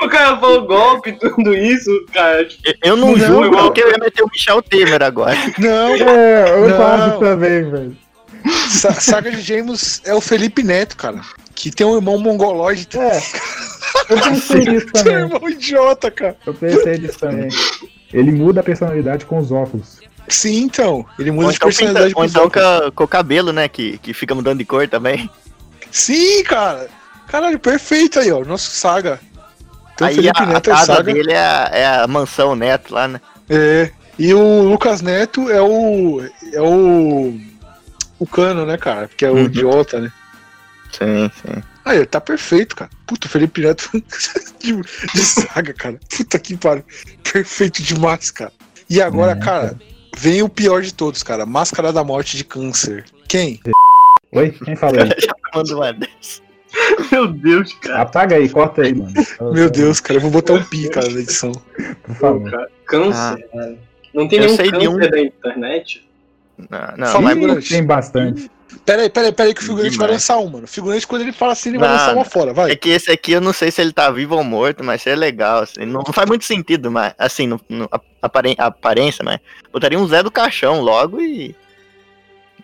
O cara falou golpe, tudo isso, cara. Eu- não, Não, julgo porque eu ia meter o Michel Temer agora. Não, É, eu quase também, velho. Sa- Saga de Gêmeos é o Felipe Neto, cara. Que tem um irmão mongoloide. É. Eu pensei nisso Tem um também. irmão idiota, cara. Eu pensei nisso também. Ele muda a personalidade com os óculos. Sim, então. Ele muda Ou de então, pinta- personalidade ou com os então com, a- com o cabelo, né? Que, que fica mudando de cor também. Sim, cara. Caralho, perfeito aí, ó. Nosso Saga. Então, Aí Felipe a, a Neto é o casa Saga. dele é a, é a mansão Neto lá, né? É. E o Lucas Neto é o. É o. O cano, né, cara? Porque é o Uhum. idiota, né? Sim, sim. Aí, tá perfeito, cara. Puta, o Felipe Neto de, de saga, cara. Puta que pariu. Perfeito demais, cara. E agora, É, cara, vem o pior de todos, cara. Máscara da morte de câncer. Quem? Oi? Quem falou aí? Já manda uma dessa. Meu Deus, cara. Apaga aí, corta aí, mano. Meu Deus, cara, eu vou botar um pi, cara, na edição. Por favor. cara. Câncer, cara. Não tem Eu nenhum câncer um. da internet? Não, não, Fala mas figurante. Tem bastante. Pera aí, pera aí, pera aí, que o figurante vai Demais. lançar um, mano. O figurante, quando ele fala assim, ele vai Não, lançar uma fora, vai. É que esse aqui eu não sei se ele tá vivo ou morto, mas é legal. Assim, não faz muito sentido, mas assim, no, no- a, aparen- a aparência, mas botaria um Zé do Caixão logo e.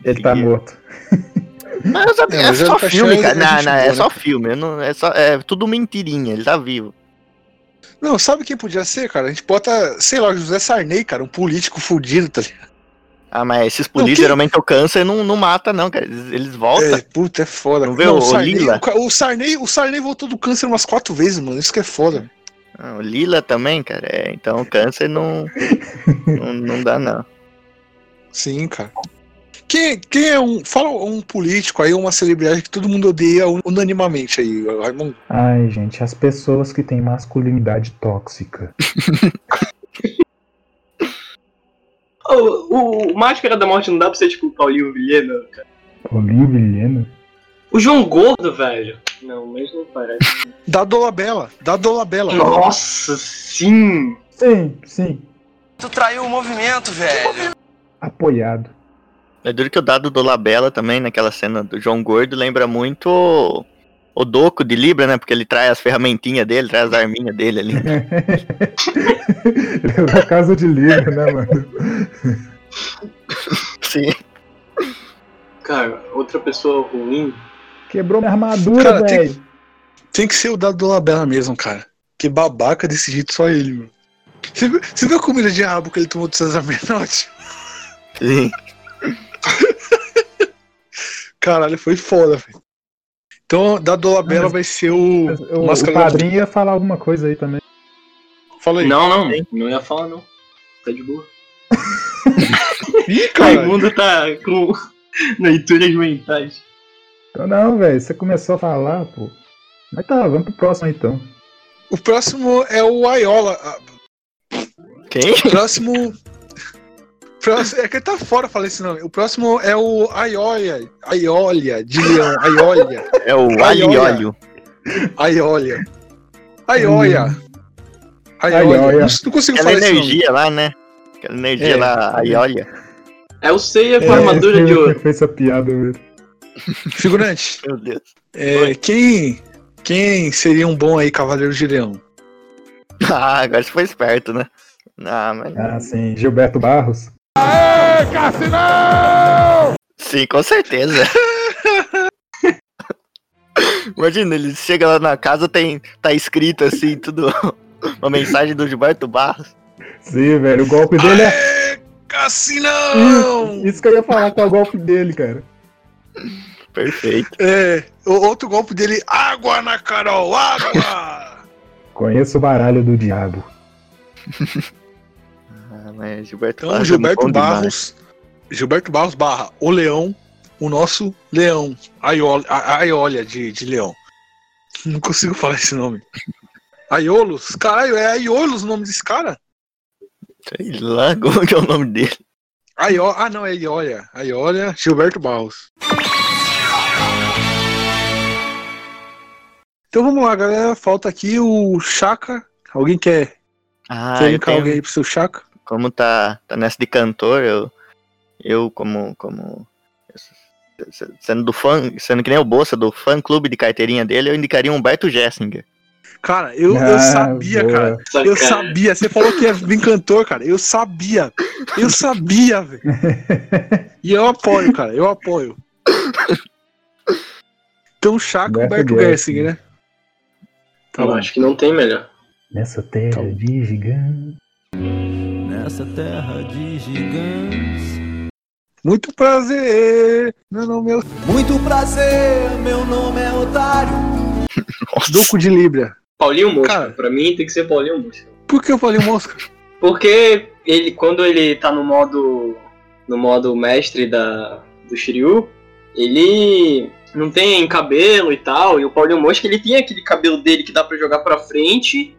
Ele tá morto. Mas é, É, é Zé do só filme, é- cara. é Não, não, é só né? filme. não- é, só, é tudo mentirinha, ele tá vivo. Não, sabe quem podia ser, cara? A gente bota, sei lá, o José Sarney, cara, um político fudido, tá ligado? Ah, mas esses quem- geralmente o câncer não, não mata, não, cara. Eles, eles voltam. É, puta, é foda. Não vê o Sarney, Lila? o, o Sarney, o Sarney voltou do câncer umas quatro vezes, mano. Isso que é foda. Ah, o Lila também, cara. É, então o câncer não, não. Não dá, não. Sim, cara. Quem, quem é um. Fala um político aí, uma celebridade que todo mundo odeia unanimamente aí, Raimundo. Ai, gente, as pessoas que têm masculinidade tóxica. O, o, Máscara da Morte não dá pra ser tipo o Paulinho Vilhena, cara. Paulinho Vilhena? O João Gordo, velho. Não, mas não parece. Da Dolabella, da Dolabella. Nossa, sim! Sim, sim. Tu traiu o movimento, velho. Apoiado. É duro que o dado do Labela também, naquela cena do João Gordo, lembra muito o, Doco de Libra, né? Porque ele traz as ferramentinhas dele, traz as arminhas dele ali. da casa de livro, né, mano? Sim. Cara, outra pessoa ruim. Quebrou minha armadura, Cara, tem- velho. Tem que ser o dado Dolabella mesmo, cara. Que babaca desse jeito só ele, mano. Você viu, você viu a comida de rabo que ele tomou do César Menotti? Sim. Caralho, foi foda, velho. Então, da Dolabella Mas- vai ser o, Mas O, o padrinho ia falar alguma coisa aí também. Fala aí. Não, não, não ia falar não. Tá de boa. Ih, O cara. Raimundo tá com leituras mentais. Então não, velho, você começou a falar, pô. Mas tá, vamos pro próximo então. O próximo é o Aiola. Ah, Quem? O próximo. Próximo- É que tá fora falar esse nome. O próximo é o Aiolia. Aiolia, de leão. Aiolia. É o Ai, alho olha. óleo. Aiolia. Aioia. Aiolia. Aioia. Não, não consigo Aquela falar esse nome. energia lá, né? Aquela energia É. lá, aí olha. É o Seiya com É, armadura de ouro. Fez essa piada, velho. Figurante. Meu Deus. é, quem, quem seria um bom aí cavaleiro de leão? Ah, agora você foi esperto, né? Ah, mas. Ah, sim. Gilberto Barros. Sim, com certeza. Imagina, ele chega lá na casa, tem, tá escrito assim, tudo. Uma mensagem do Gilberto Barros. Sim, velho. O golpe dele é. Aê, Cassinão! Isso que eu ia falar com o golpe dele, cara. Perfeito. É, o outro golpe dele, água na Carol, água! Conheço o baralho do diabo. Mas Gilberto Então, Barros. é Gilberto demais. Barros, Gilberto Barros barra o leão, o nosso leão, Aiol- a Aiolia de, de leão. Não consigo falar esse nome. Aiolos? Caralho, é Aiolos o nome desse cara? Sei lá como que é o nome dele. Aio... Ah, não, é Aiolia. Aiolia, Gilberto Barros. Então vamos lá, galera. Falta aqui o Chaka. Alguém quer, Ah, quer eu tenho, alguém aí pro seu Chaka? Como tá, tá nessa de cantor, eu, eu como, como sendo do fã, sendo que nem o Bolsa do fã clube de carteirinha dele, eu indicaria um Humberto Gessinger. Cara, eu, eu Ah, sabia, boa. cara. Eu sabia. Você falou que é bem cantor, cara. Eu sabia. Eu sabia, velho. E eu apoio, cara. Eu apoio. Então, Chaka Humberto Humberto Gessinger, né? Tá eu bom. acho que não tem melhor. Nessa terra de gigante. Nessa terra de gigantes. Muito prazer. Meu nome é Muito prazer, meu nome é Otário. Duco de Libra. Paulinho Mosca. Cara. Pra mim tem que ser Paulinho Mosca. Por que eu falei mosca? Porque ele, quando ele tá no modo. no modo mestre da, do Shiryu, ele não tem cabelo e tal. E o Paulinho Mosca ele tem aquele cabelo dele que dá pra jogar pra frente.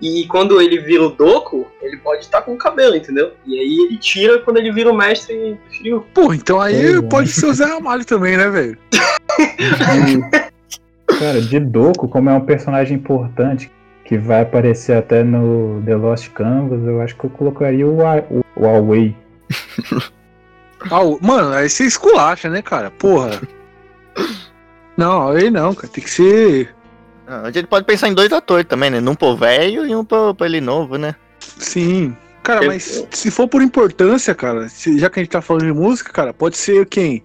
E quando ele vira o Doku, ele pode estar com o cabelo, entendeu? E aí ele tira quando ele vira o mestre Shiryu. Pô, então aí é. pode ser o Zé Ramalho também, né, velho? Cara, de Doku, como é um personagem importante que vai aparecer até no The Lost Canvas, eu acho que eu colocaria o, A- o, o Huawei. Ah, o- mano, aí você esculacha, né, cara? Porra. Não, aí não, cara. Tem que ser. Ah, a gente pode pensar em dois atores também, né? Um pro velho e um pro, pro ele novo, né? Sim. Cara, Eu- mas se for por importância, cara, se- já que a gente tá falando de música, cara, pode ser quem?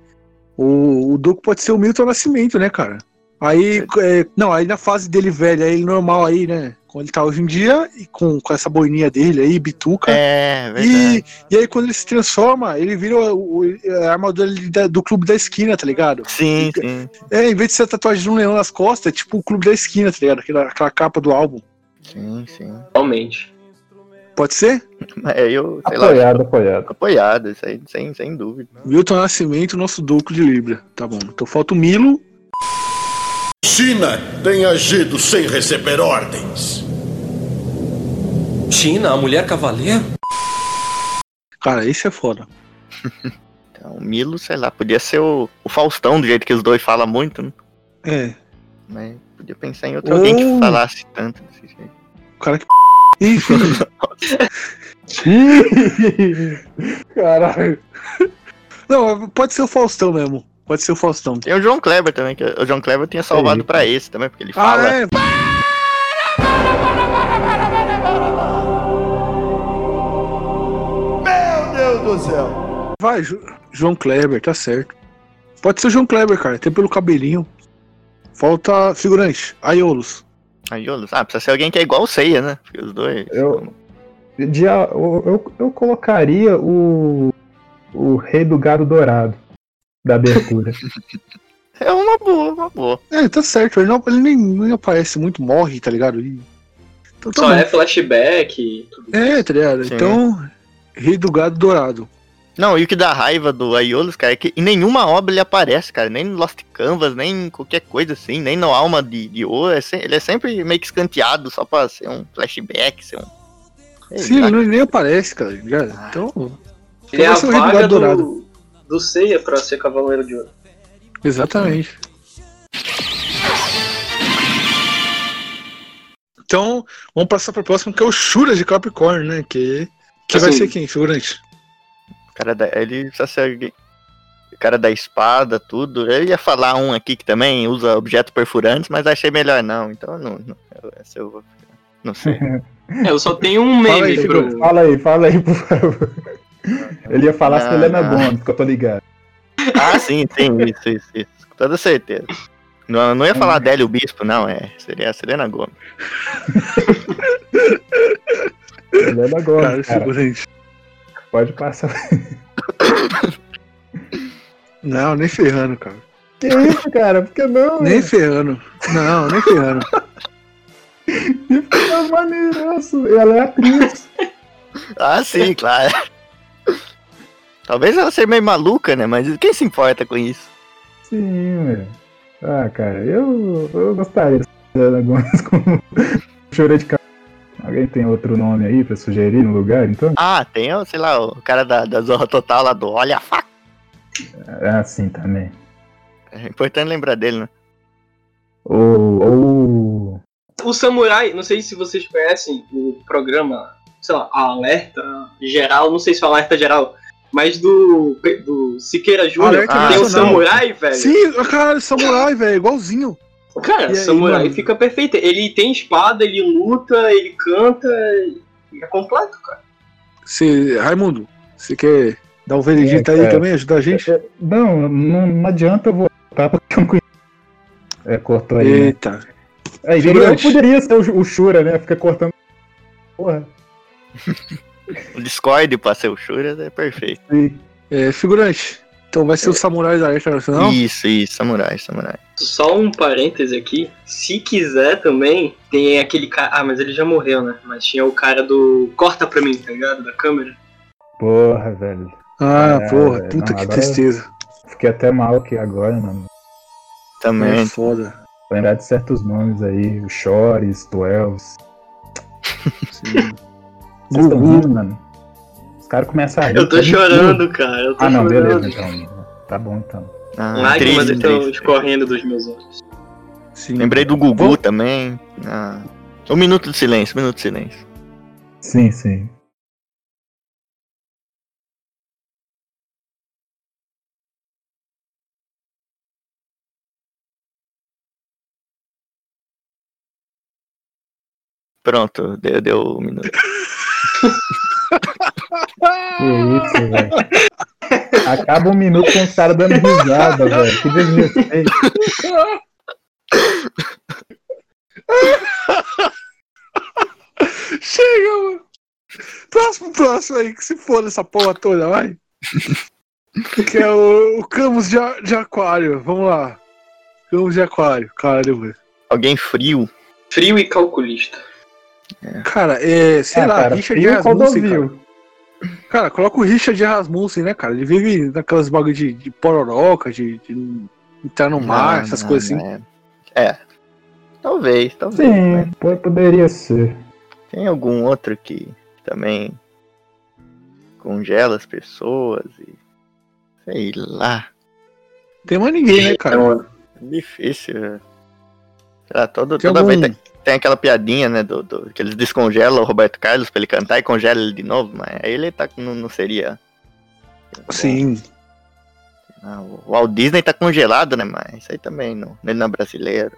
O, o Duco pode ser o Milton Nascimento, né, cara? Aí, é, não, aí na fase dele velho, aí ele normal aí, né? Como ele tá hoje em dia, e com, com essa boininha dele aí, bituca. É, E, verdade. e aí, quando ele se transforma, ele vira o, o- a armadura da- do clube da esquina, tá ligado? Sim, sim. É, em vez de ser a tatuagem de um leão nas costas, é tipo o clube da esquina, tá ligado? Aquela, aquela capa do álbum. Sim, sim. Realmente. Pode ser? É, eu, sei lá, Apoiado, apoiado. apoiado, isso aí, sem, sem dúvida. Milton Nascimento, nosso Douco de Libra. Tá bom. Então falta o Milo. China tem agido sem receber ordens. China, a mulher cavaleiro? Cara, esse é foda. Então, o Milo, sei lá, podia ser o, o Faustão, do jeito que os dois falam muito, né? É. Mas podia pensar em outro alguém que Ou- falasse tanto desse jeito. O cara que. Enfim. Caralho. Não, pode ser o Faustão mesmo. Pode ser o Faustão. Tem o João Kleber também, que o João Kleber tinha salvado pra esse também, porque ele Ah, fala. é. Vai, João Kleber, tá certo. Pode ser o João Kleber, cara. Até pelo cabelinho. Falta figurante. Aiolos. Aiolos. Ah, precisa ser alguém que é igual o Ceia, né? Porque os dois. Eu, de, eu, eu, eu colocaria o, o Rei do Gado Dourado da abertura. É uma boa, uma boa. É, tá certo. Ele, não, ele nem, nem aparece muito, morre, tá ligado? E- Então tá Só bom. é flashback e tudo. É, tá ligado? Sim. Então, Rei do Gado Dourado. Não, e o que dá raiva do Aiolos, cara, é que em nenhuma obra ele aparece, cara. Nem no Lost Canvas, nem em qualquer coisa assim, nem no Alma de, de Ouro. é se- ele é sempre meio que escanteado só pra ser um flashback, ser um. Sei Sim, lá. ele nem aparece, cara. tá ligado? Então. Ele é a Rei do vaga Gado Dourado. do, do Seiya pra ser Cavaleiro de Ouro. Exatamente. Então, vamos passar pra próxima, que é o Shura de Capricórnio, né? Que, que vai Assim- ser quem, figurante? O cara da, ele ser alguém- o cara da espada, tudo. Eu ia falar um aqui que também usa objetos perfurantes, mas achei melhor não. Então eu não, não eu, essa eu vou não sei. É, eu só tenho um Fala meme aí, pro. fala aí, fala aí, por favor. Ele ia falar Não, Selena não. Gomez, que eu tô ligado. Ah, sim, sim, isso, isso, isso. Com toda certeza. Não, não ia falar Délio Bispo, não, é. Seria a Selena Gomes. Selena Cara, Gomez, cara. figurante. Pode passar. Não, nem ferrando, cara. Que isso, cara? Por que não? Nem ferrando. Não, nem ferrando. É maneiraço. Ela é atriz. Ah, sim, claro. Talvez ela seja meio maluca, né? Mas quem se importa com isso? Sim, velho. Ah, cara, eu, eu gostaria de Selena Gomez com chorei de cabelo. Alguém tem outro nome aí pra sugerir no lugar, então? Ah, tem, o, sei lá, o cara da, da Zorra Total lá do Olha a Faca. Ah, sim, também. É importante lembrar dele, né? Ou, ou O Samurai, não sei se vocês conhecem o programa, sei lá, Alerta Geral, não sei se é o Alerta Geral, mas do, do Siqueira Júnior, Alerta tem o. Samurai, velho. Sim, cara, samurai, velho, igualzinho. Cara, E o aí, Samurai mano? fica perfeito. Ele tem espada, ele luta, ele canta, e é completo, cara. Você, Raimundo, você quer dar um veredito É, aí também, ajudar a gente? Não, não, não adianta eu voltar porque eu não conheço. É, cortou aí. Né? Eita. Aí, eu poderia ser o, o Shura, né? Fica cortando. Porra. O Discord pra ser o Shura é perfeito. Sim. É, figurante. Então vai ser o samurai da Alerta Nacional? Isso, isso, samurai, samurai. Só um parêntese aqui. Se quiser também, tem aquele cara. Ah, mas ele já morreu, né? Mas tinha o cara do. Corta pra mim, tá ligado? Da câmera. Porra, velho. Ah, É, porra, não, puta que agora- tristeza. Fiquei até mal aqui agora, mano. Também. É foda. Lembrar de certos nomes aí, o Chores, Twelves. Sim. Vocês estão Gugu. rindo, mano? Os caras começam a rir. Eu tô tá chorando, cara. Eu tô Ah, não, chorando. beleza, então. Tá bom, então. Ah, Lágrimas estão escorrendo dos meus olhos. Sim. Lembrei do Gugu também. Ah. Um minuto de silêncio, um minuto de silêncio. Sim, sim. Pronto, deu, deu um minuto. Que isso, velho. Acaba um minuto com os caras dando risada, velho. Que desrespeito. Chega, mano. Próximo, próximo aí, que se foda essa porra toda, vai. que é o, o Camus de, de Aquário. Vamos lá. Camus de Aquário. Caralho, velho. Alguém frio. Frio e calculista. Cara, é, sei Ah, lá, cara, Richard Rasmussen, cara. Cara, coloca o Richard Rasmussen, né, cara? Ele vive naquelas bagulho de, de pororoca, de, de entrar no mar, Não, essas não, coisas assim. É. É. Talvez, talvez. Sim, po- poderia ser. Tem algum outro que também congela as pessoas e. Sei lá. Tem mais ninguém, né, cara? Então, Difícil. né? Sei lá, todo, Tem toda algum- vez tem, aquela piadinha, né? Do, do- que eles descongelam o Roberto Carlos pra ele cantar e congela ele de novo, mas aí ele tá, não, não seria. Sim. Ah, o Walt Disney tá congelado, né? Mas isso aí também não, ele não é brasileiro.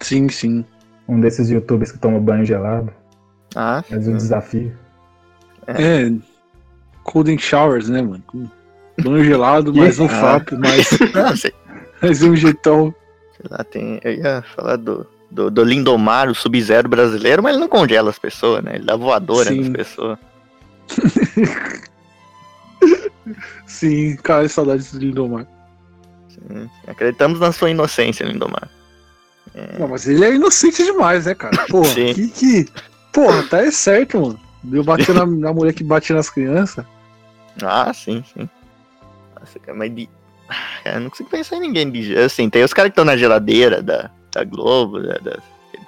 Sim, sim. Um desses youtubers que toma banho gelado. Ah, Faz um desafio. É. Golden Showers, né, mano? Banho gelado, mais um Ah. FAP, mais, não, mais um jeitão. sei lá, tem. Eu ia falar do, do, do Lindomar, o Sub-Zero brasileiro, mas ele não congela as pessoas, né? Ele dá voadora nas Sim. pessoas. Sim, cara, saudades do Lindomar. Sim. Acreditamos na sua inocência, Lindomar. Não, mas ele é inocente demais, né, cara? Porra, Sim. que, que. Porra, tá é certo, mano. Deu bater na, na mulher que bate nas crianças. Ah, sim, sim. Nossa, cara, mas de. Ah, Cara, eu não consigo pensar em ninguém de. Assim, tem os caras que estão na geladeira da, da Globo, da, da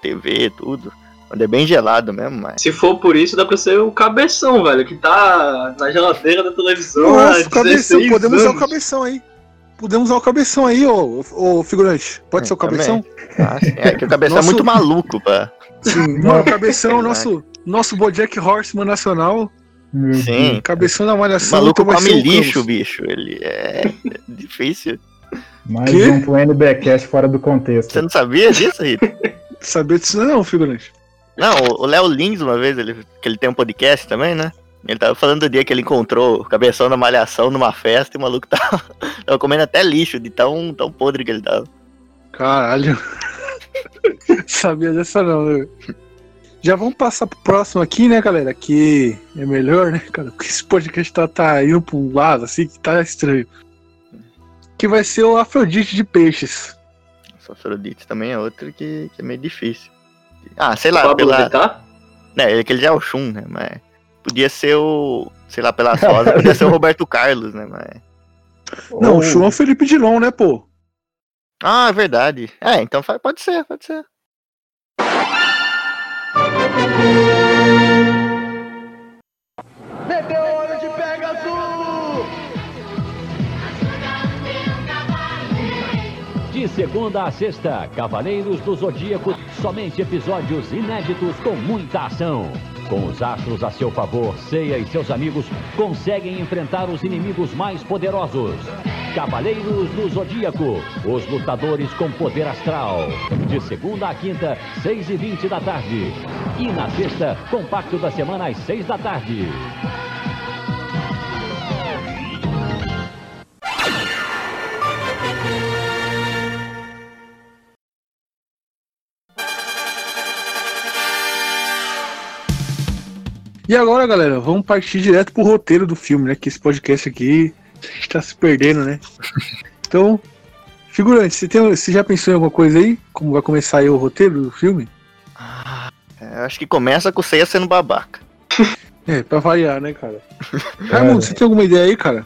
TV, tudo. Onde é bem gelado mesmo, mas. se for por isso, dá pra ser o cabeção, velho, que tá na geladeira da televisão há Nossa, o cabeção, 16 podemos usar o cabeção aí. Podemos usar o cabeção aí, ô, ô, figurante. Pode ser o cabeção? Ah, sim, é que o cabeção Nosso- é muito maluco, pá. Sim, não, o cabeção é o Verdade. nosso, nosso Bojack Horseman nacional. Sim. Cabeção da O malhação. maluco então vai come ser o lixo, bicho. Ele é difícil. Mais Quê? um pro NBcast fora do contexto. Você não sabia disso, Rita? Saber disso não, figurante. Não, o o Léo Lins, uma vez, ele, que ele tem um podcast também, né? Ele tava falando do dia que ele encontrou o cabeção da malhação numa festa e o maluco tava, tava comendo até lixo, de tão, tão podre que ele tava. Caralho. Sabia dessa não, né? Já vamos passar pro próximo aqui, né, galera? Que é melhor, né, cara? Porque esse podcast tá, tá indo pra um lado, assim, que tá estranho. Que vai ser o Afrodite de Peixes. Só Afrodite também é outro que, que é meio difícil. Ah, sei O lá, Pablo pela. Vittar? Né, ele que ele já é o Shun, né? Mas podia ser o. Sei lá, pela Sosa, podia ser o Roberto Carlos, né? Mas. Não, Ou- o show é o Felipe Dilon, né, pô? Ah, é verdade. É, então pode ser, pode ser. Segunda a sexta, Cavaleiros do Zodíaco, somente episódios inéditos com muita ação. Com os astros a seu favor, Seiya e seus amigos conseguem enfrentar os inimigos mais poderosos. Cavaleiros do Zodíaco, os lutadores com poder astral. De segunda a quinta, 6 e 20 da tarde. E na sexta, compacto da semana às 6 da tarde. E agora, galera, vamos partir direto pro roteiro do filme, né? Que esse podcast aqui está se perdendo, né? Então, figurante, você, tem, você já pensou em alguma coisa aí? Como vai começar aí o roteiro do filme? É, eu acho que começa com o Seiya sendo babaca. É, pra variar, né, cara? Raimundo, você tem alguma ideia aí, cara?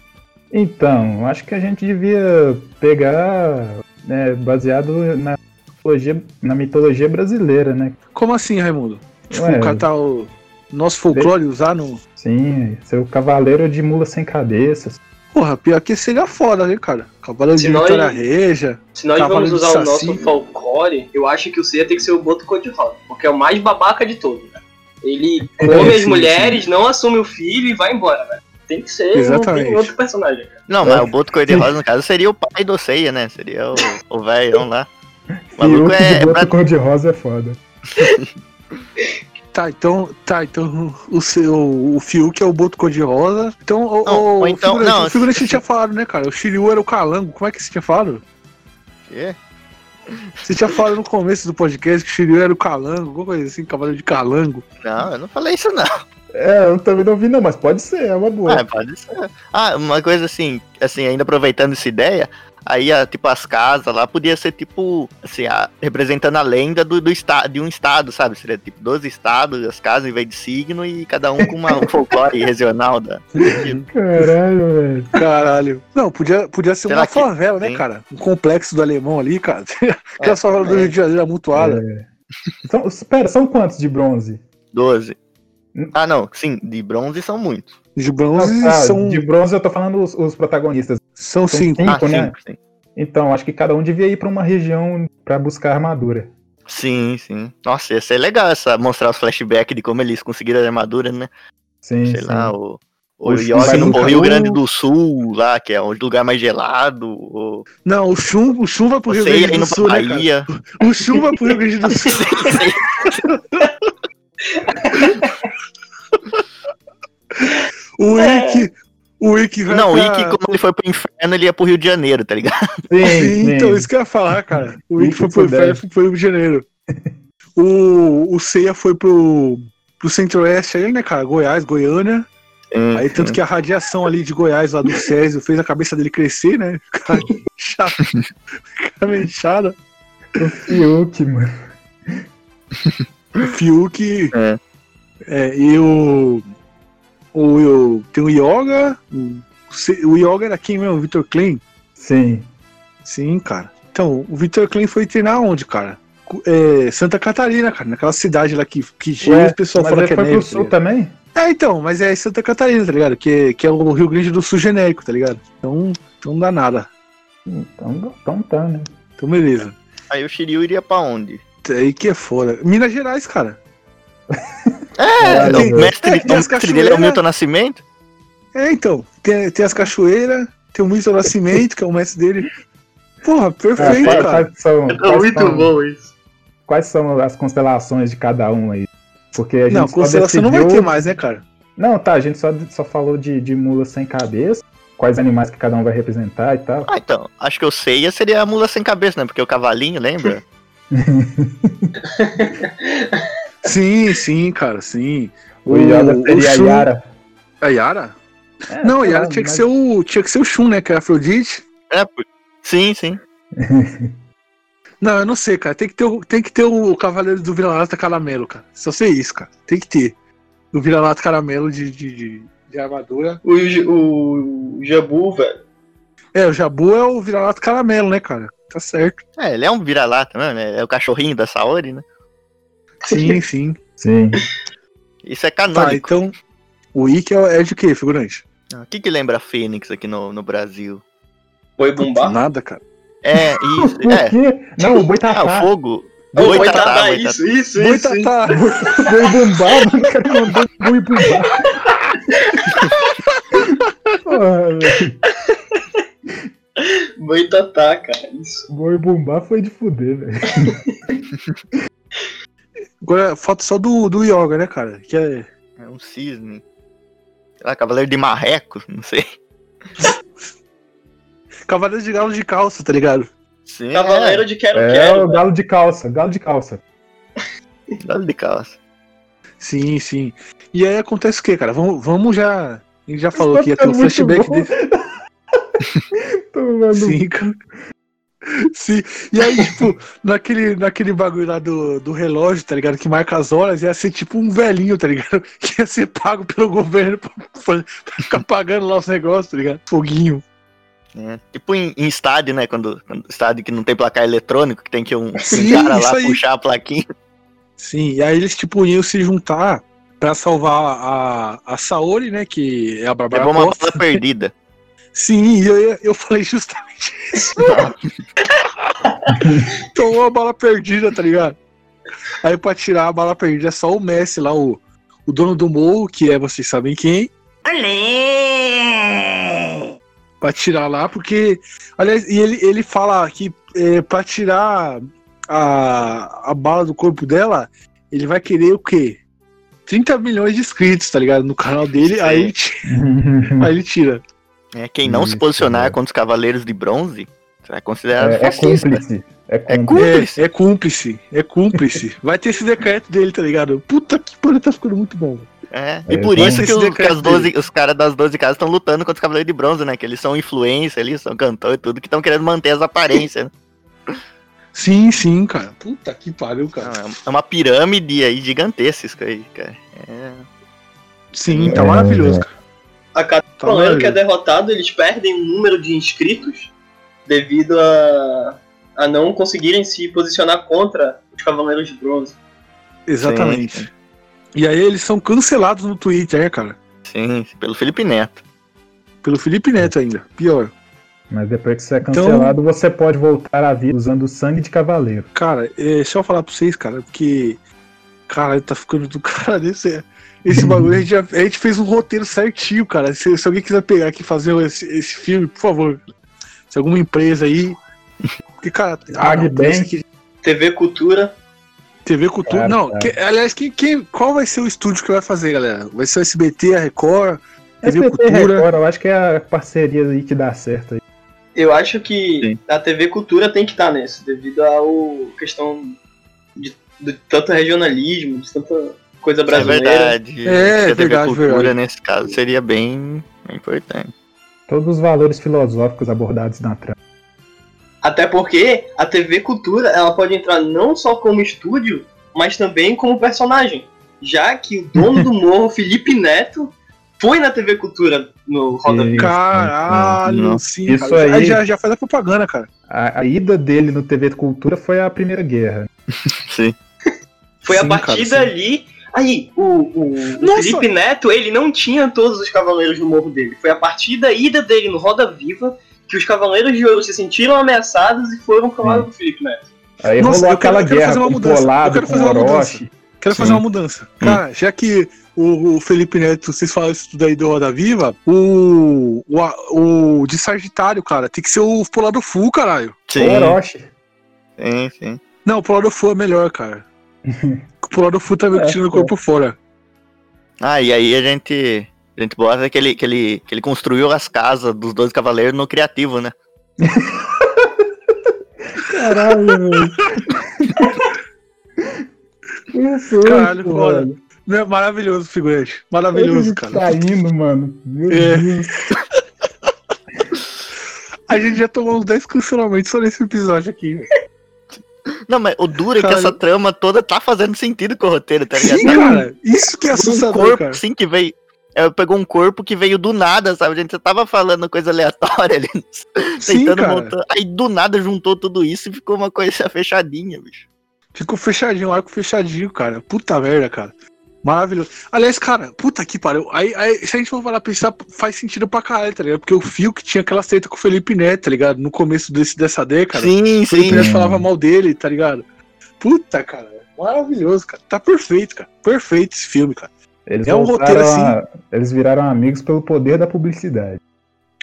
Então, acho que a gente devia pegar, né, baseado na mitologia, na mitologia brasileira, né? Como assim, Raimundo? Tipo, Ué. catar o nosso folclore usar no. Sim, ser o cavaleiro de mula sem cabeças. Porra, pior que seria foda, né, cara? Cavaleiro Se de nós- Vitória Reja. Se nós vamos usar o nosso folclore, eu acho que o Seiya tem que ser o Boto Cor-de-Rosa, porque é o mais babaca de todos, velho. Ele É, come as sim, mulheres, não assume o filho e vai embora, velho. Tem que ser, não Exatamente. tem outro personagem. cara. Não, mas o Boto Cor-de-Rosa, no caso, seria o pai do Seiya, né? Seria o, o velhão lá. O maluco é. de pra- boto cor-de-rosa é foda. Tá, então, tá, então o seu o Fiuk é o Boto Cor-de-Rosa. Então, o, Não, o, ou então- figurante, não, o figurante se- tinha falado, né, cara? O Shiryu era o calango. Como é que você tinha falado? Quê? Você tinha falado no começo do podcast que o Shiryu era o calango, alguma coisa assim, cavaleiro de calango. Não, eu não falei isso, não. É, eu também não vi não, mas pode ser, é uma boa. Ah, pode ser. Ah, uma coisa assim, assim, ainda aproveitando essa ideia, Aí, a, tipo, as casas lá podia ser, tipo, assim, a- representando a lenda do, do estado, de um estado, sabe? Seria, tipo, 12 estados, as casas em vez de signo e cada um com uma, um folclore regional da... Caralho, velho. Caralho. Não, podia, podia ser Será uma que- favela, né, Sim. cara? Um complexo do alemão ali, cara. Aquela É, favela do é. Rio de Janeiro amontoada. É. São, pera, são quantos de bronze? 12. Ah, não, sim, de bronze são muitos. De bronze Ah, são, De bronze eu tô falando os, os protagonistas. São São cinco. cinco, ah, né? cinco, sim. Então, acho que cada um devia ir pra uma região pra buscar armadura. Sim, sim. Nossa, ia ser legal essa, mostrar os flashbacks de como eles conseguiram a armadura, né? Sim, Sei sim. lá, o, o, O Yogi no Rio. Grande do Sul, lá, que é o lugar mais gelado. O, Não, o Chum, o Chum vai pro o Rio Seiya Grande do Sul, pra né? Bahia. O Chum vai pro Rio Grande do Sul. O Ikki, o Ikki vai Não, o pra... Ikki, como ele foi pro inferno, ele ia pro Rio de Janeiro, tá ligado? Sim, Sim, sim. então, isso que eu ia falar, cara. O Ikki foi pro inferno, foi pro Rio de Janeiro. O, o Seiya foi pro, pro Centro-Oeste aí, né, cara? Goiás, Goiânia. Hum, Aí tanto que a radiação ali de Goiás, lá do Césio, fez a cabeça dele crescer, né? Ficar inchado. Ficar meio inchado. O Fiuk, mano. O Fiuk. É. É, e o. O, o- tem o Yoga. O, o Yoga era quem mesmo? O Victor Klein? Sim. Sim, cara. Então, o Victor Klein foi treinar onde, cara? É, Santa Catarina, cara. Naquela cidade lá que, que cheio Ué, o pessoal mas fala ele que é foi neve. pro tá sul também? É, então, mas é Santa Catarina, tá ligado? Que, que é o Rio Grande do Sul genérico, tá ligado? Então, então não dá nada. Então, então tá, né? Então, beleza. Aí o Shiryu iria pra onde? Aí que é foda. Minas Gerais, cara. É, Tem- o mestre, é, o mestre dele é o. Milton Nascimento. É, então. Tem, tem as cachoeiras, tem o Milton Nascimento, que é o mestre dele. Porra, perfeito, quais, cara. quais são, É muito são- bom isso. Quais são as constelações de cada um aí? Porque a gente Não, constelação não vai decidiu- ter mais, né, cara? Não, tá, a gente só, só falou de, de mula sem cabeça, quais animais que cada um vai representar e tal. Ah, então, acho que o Seiya seria a mula sem cabeça, né? Porque o cavalinho, lembra? Sim, sim, cara, sim. O Yoda seria a Shun- Yara. A Yara? É, não, a Yara tinha que mas- ser o. Tinha que ser o Shun, né? Que é a Afrodite. É, pô. sim, sim. Não, eu não sei, cara. Tem que ter o, tem que ter o Cavaleiro do Vira-Lata Caramelo, cara. Só sei isso, cara. Tem que ter. O Vira-Lata Caramelo de, de, de, de armadura. O, J- o Jabu, velho. É, o Jabu é o Vira-Lata Caramelo, né, cara? Tá certo. É, ele é um vira-lata mesmo, né? É o cachorrinho da Saori, né? Sim, sim. Sim. Isso é Tá, canônico. então. O Ikki é, é de quê, figurante? Ah, O que que lembra a Fênix aqui no, no Brasil? Boi Bumbá? Nada, cara. É, isso. É. Não, o Boitatá. Ah, o fogo. Ô, Boitatá, Boitatá, Boitatá. isso, isso, Boi isso. isso. Tatá. Boi bumbá, mano, o cara mandou boi bumbá. Velho. Boitatá, cara. Isso. Boi bumbá foi de fuder, velho. Agora falta só do, do Yoga, né, cara? Que é. É um cisne. Sei lá, cavaleiro de marreco, não sei. Cavaleiro de Galo de calça, tá ligado? Sim, Cavaleiro de Quero É Quero. o galo de calça, galo de calça. é, galo de calça. Sim, sim. E aí acontece o quê, cara? Vamos, vamos já. A gente já falou que ia ter um flashback bom. dele. Tomando Sim, cara. Sim. E aí, tipo, naquele, naquele bagulho lá do, do relógio, tá ligado? Que marca as horas, ia ser tipo um velhinho, tá ligado? Que ia ser pago pelo governo pra, pra ficar pagando lá os negócios, tá ligado? Foguinho. É, tipo em, em estádio, né? Quando, quando estádio que não tem placar eletrônico, que tem que um, um Sim, cara isso lá aí. puxar a plaquinha. Sim, e aí eles, tipo, iam se juntar pra salvar a, a Saori, né? Que é a Bárbara Levou uma bala perdida. Sim, e eu, eu falei justamente isso. Tomou a bala perdida, tá ligado? Aí pra tirar a bala perdida é só o Messi lá, o, o dono do morro, que é vocês sabem quem. Pra tirar lá, porque. Aliás, e ele, ele fala que é, pra tirar a, a bala do corpo dela, ele vai querer o quê? 30 milhões de inscritos, tá ligado? No canal dele, aí aí ele tira. É, quem não se Isso, posicionar velho. contra os cavaleiros de bronze vai considerado É, é cúmplice. É É cúmplice. É, é cúmplice, é cúmplice. Vai ter esse decreto dele, tá ligado? Puta que pariu, tá ficando muito bom. É, É, e por isso que, o- que decreto as 12, os caras das 12 casas estão lutando contra os Cavaleiros de Bronze, né? Que eles são influência ali, são cantor e tudo, que estão querendo manter as aparências. né? Sim, sim, cara. Puta que pariu, cara. Não, é uma pirâmide aí gigantesca isso aí, cara. É... Sim, tá É, maravilhoso, é. cara. A cada Tá cavaleiro que é derrotado, eles perdem um número de inscritos devido a, a não conseguirem se posicionar contra os Cavaleiros de Bronze. Exatamente. Sim, E aí eles são cancelados no Twitter, né, cara? Sim, pelo Felipe Neto. Pelo Felipe Neto ainda. Pior. Mas depois que você é Então- cancelado, você pode voltar à vida usando sangue de cavaleiro. Cara, é, deixa eu falar pra vocês, cara, porque. Cara, tá ficando do cara desse. Esse bagulho, a gente, já- a gente fez um roteiro certinho, cara. Se, se alguém quiser pegar aqui e fazer esse, esse filme, por favor. Se alguma empresa aí. Porque, cara, não, bem. aqui- TV Cultura. TV Cultura. Claro, não, claro. que- aliás, quem, quem, qual vai ser o estúdio que vai fazer, galera? Vai ser o SBT, a Record, TV SBT Cultura. Record, eu acho que é a parceria aí que dá certo aí. Eu acho que Sim. a TV Cultura tem que estar nesse, devido ao questão de, de tanto regionalismo, de tanta coisa É brasileira. verdade. É, que a TV verdade, Cultura, verdade. nesse caso, seria bem, importante. Todos os valores filosóficos abordados na trama. Até porque a TV Cultura ela pode entrar não só como estúdio, mas também como personagem. Já que o dono do morro, Felipe Neto, foi na TV Cultura no Roda. Viva. Caralho, Não. sim. Isso cara. aí- já, já faz a propaganda, cara. A, a ida dele no TV Cultura foi a Primeira Guerra. Sim. Foi a Sim, partir cara, sim. dali. Aí, o, o, o! Felipe Neto, ele não tinha todos os cavaleiros no morro dele. Foi a partir da ida dele no Roda Viva que os Cavaleiros de Ouro se sentiram ameaçados e foram pro lado do Felipe Neto. Aí Nossa, rolou eu quero- aquela eu quero guerra fazer uma mudança. Eu quero fazer uma Orochi. Quero Sim. fazer uma mudança. Cara, já que o, o Felipe Neto, vocês falam isso tudo aí do Roda Viva, o, o, a- o de Sagitário, cara, tem que ser o Polado Full, caralho. Sim, Orochi. sim, sim. Não, o Polado Full é melhor, cara. O Polado Full tá meio que É, tirando o corpo fora. Ah, e aí a gente. A gente bota que ele, que, ele, que ele construiu as casas dos 12 cavaleiros no criativo, né? Caralho, velho. Isso, Caralho, foda. é maravilhoso o figurante. Ele Maravilhoso, cara. tá indo, mano. Meu É. Deus. A gente já tomou uns 10 cancelamentos só nesse episódio aqui. velho. Não, mas o duro é que essa trama toda tá fazendo sentido com o roteiro, tá ligado? Sim, cara. Isso que é um assustador, corpo, cara. sim, que veio. É, pegou um corpo que veio do nada, sabe? A gente só tava falando coisa aleatória ali, Sim, tentando cara. montar. Aí do nada juntou tudo isso e ficou uma coisa fechadinha, bicho. Ficou fechadinho, o arco fechadinho, cara. Puta merda, cara. Maravilhoso. Aliás, cara, puta que pariu. Aí, aí, se a gente for parar pra pensar, faz sentido pra caralho, tá ligado? Porque o Fio que tinha aquela treta com o Felipe Neto, tá ligado? No começo desse, dessa década. Sim, o Felipe sim. Neto falava mal dele, tá ligado? Puta, cara. Maravilhoso, cara. Tá perfeito, cara. Perfeito esse filme, cara. Eles, É um roteiro a- eles viraram amigos pelo poder da publicidade.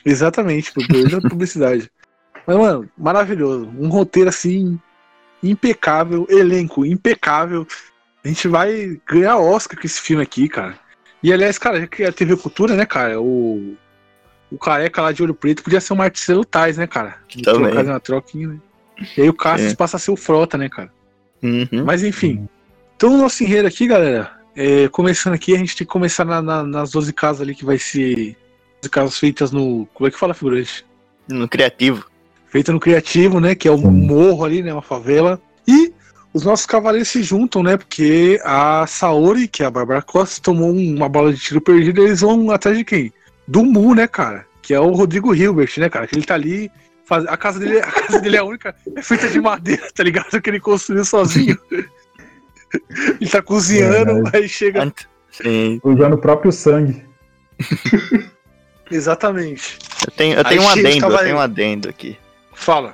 Exatamente, por poder da publicidade. Mas, mano, maravilhoso. Um roteiro assim, impecável, elenco impecável. A gente vai ganhar Oscar com esse filme aqui, cara. E aliás, cara, já que é a TV Cultura, né, cara? O, o careca lá de olho preto podia ser o Marcelo Tais, né, cara? Também. Trocar uma troquinha, né? E aí o Cassius É. passa a ser o Frota, né, cara? Uhum. Mas enfim. Então o nosso enredo aqui, galera, é, começando aqui, a gente tem que começar na- na- nas 12 casas ali que vai ser. 12 casas feitas no. Como é que fala, figurante? No criativo. Feita no criativo, né? Que é um morro ali, né? Uma favela. E os nossos cavaleiros se juntam, né? Porque a Saori, que é a Bárbara Costa, tomou um- uma bola de tiro perdida eles vão atrás de quem? Do Mu, né, cara? Que é o Rodrigo Hilbert, né, cara? Que ele tá ali. Faz... A, casa dele, a casa dele é a única. É feita de madeira, tá ligado? Que ele construiu sozinho. ele tá cozinhando, Verdade. aí chega. Ant- Sim. Usando o próprio sangue. Exatamente. Eu tenho, eu Aí tenho um adendo, eu tenho um adendo aqui. Fala.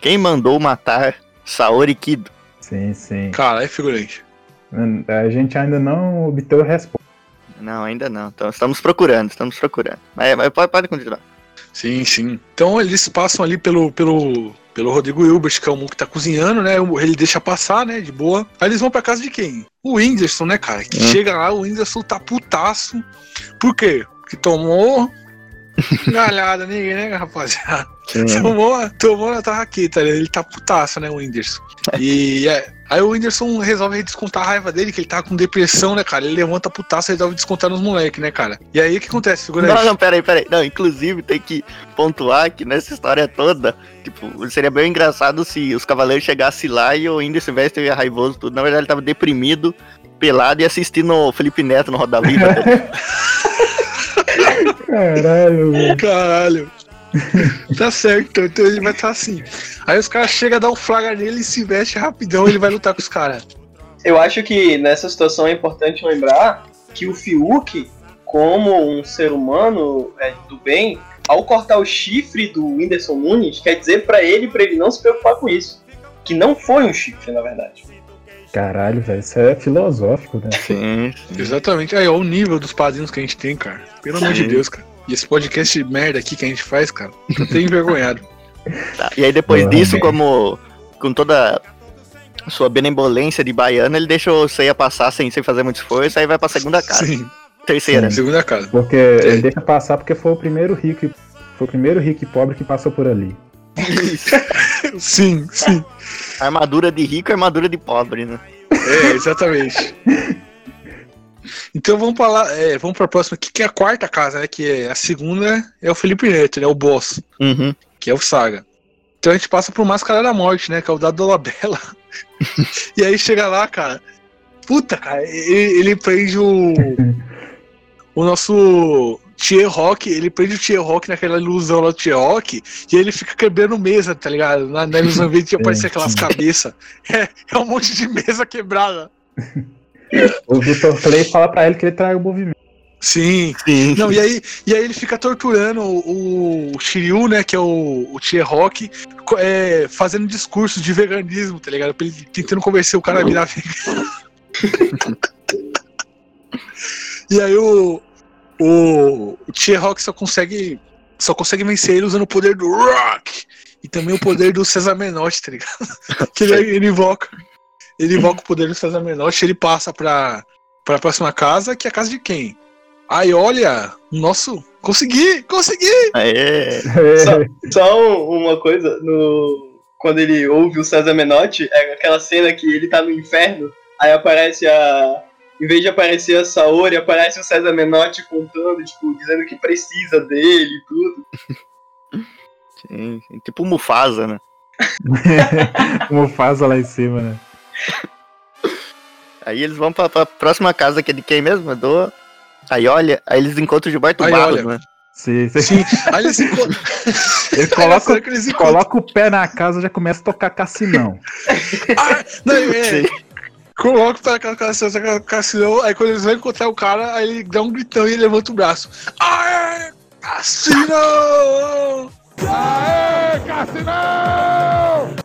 Quem mandou matar Saori Kido? Sim, sim. Cara, é figurante. A gente ainda não obteve a resposta. Não, ainda não. Então, estamos procurando, estamos procurando. Mas, mas pode, pode continuar. Sim, sim. Então eles passam ali pelo, pelo, pelo Rodrigo Hilbert, que é o Mu que tá cozinhando, né? Ele deixa passar, né? De boa. Aí eles vão pra casa de quem? O Whindersson, né, cara? Que Hum. chega lá, o Whindersson tá putaço. Por quê? Porque tomou. Galhada ninguém, né, rapaziada? Tomou, tomou na tarraqueta, ele tá putaço, né, o Whindersson. E é, Aí o Whindersson resolve descontar a raiva dele, que ele tá com depressão, né, cara? Ele levanta putaça e resolve descontar nos moleques, né, cara? E aí o que acontece, figurante? Não, não, peraí, peraí. Não, inclusive tem que pontuar que nessa história toda, tipo, seria bem engraçado se os cavaleiros chegassem lá e o Whindersson Silvestre ia raivoso tudo. Na verdade, ele tava deprimido, pelado e assistindo o Felipe Neto no Roda Viva. Caralho, velho. Caralho. tá certo, então ele vai estar assim. Aí os caras chegam a dar um flagra nele e se veste rapidão ele vai lutar com os caras. Eu acho que nessa situação é importante lembrar que o Fiuk, como um ser humano é, do bem, ao cortar o chifre do Whindersson Nunes, quer dizer pra ele, pra ele não se preocupar com isso. Que não foi um chifre, na verdade. Caralho, velho, isso é filosófico, né? Sim, Exatamente. Aí, ó, o nível dos padrinhos que a gente tem, cara. Pelo amor de Sim. Deus, cara. E esse podcast de merda aqui que a gente faz, cara, tô até envergonhado. Tá, E aí depois disso, bem. como com toda a sua benevolência de baiano, ele deixa o Ceia passar sem, sem fazer muito esforço, aí vai pra segunda casa. Sim, Terceira. segunda casa. Porque ele deixa passar porque foi o primeiro rico, e- foi o primeiro rico e pobre que passou por ali. Sim, sim. Armadura de rico armadura de pobre, né? É, exatamente. Então vamos pra lá, é, vamos pra próxima aqui, que é a quarta casa, né? Que é a segunda é o Felipe Neto, né? O boss, Uhum. que é o Saga. Então a gente passa pro Máscara da Morte, né? Que é o Dado Dolabella. e aí chega lá, cara. Puta, cara, ele, ele prende o. o nosso Tier Rock, ele prende o Tier Rock naquela ilusão lá do Tier Rock, e aí ele fica quebrando mesa, tá ligado? Na, na ilusão, em vez de aparecer aquelas cabeças. É, é um monte de mesa quebrada. O Vitor Clay fala pra ele que ele trai o movimento. Sim. Sim. Não, e aí, e aí ele fica torturando o, o Shiryu, né, que é o, o Tier Rock, é, fazendo discurso de veganismo, tá ligado? Ele- Tentando convencer o cara a virar vegano. e aí o, o, o Tier Rock só consegue, só consegue vencer ele usando o poder do Rock e também o poder do César Menotti, tá ligado? que ele, ele invoca. Ele invoca o poder do César Menotti, ele passa pra, pra próxima casa, que é a casa de quem? Aí olha, nosso. Consegui! Consegui! Aê. Só, só uma coisa, no, quando ele ouve o César Menotti, é aquela cena que ele tá no inferno, aí aparece a. Em vez de aparecer a Saori, aparece o César Menotti contando, tipo, dizendo que precisa dele e tudo. Sim, sim. Tipo Mufasa, né? Mufasa lá em cima, né? Aí eles vão pra, pra próxima casa que é de quem mesmo? É do. Aí olha, aí eles encontram o Gilberto Aí Barros, olha. né? Sim, sim. Sim, aí eles encontram. Ele coloca, eles coloca o pé na casa e já começa a tocar cassinão. Ah, não, é, Coloca para aquela caçadora Cassino, aí quando eles vão encontrar o cara, aí ele dá um gritão e ele levanta o braço. Aê, Cassino! Aê, Cassinão!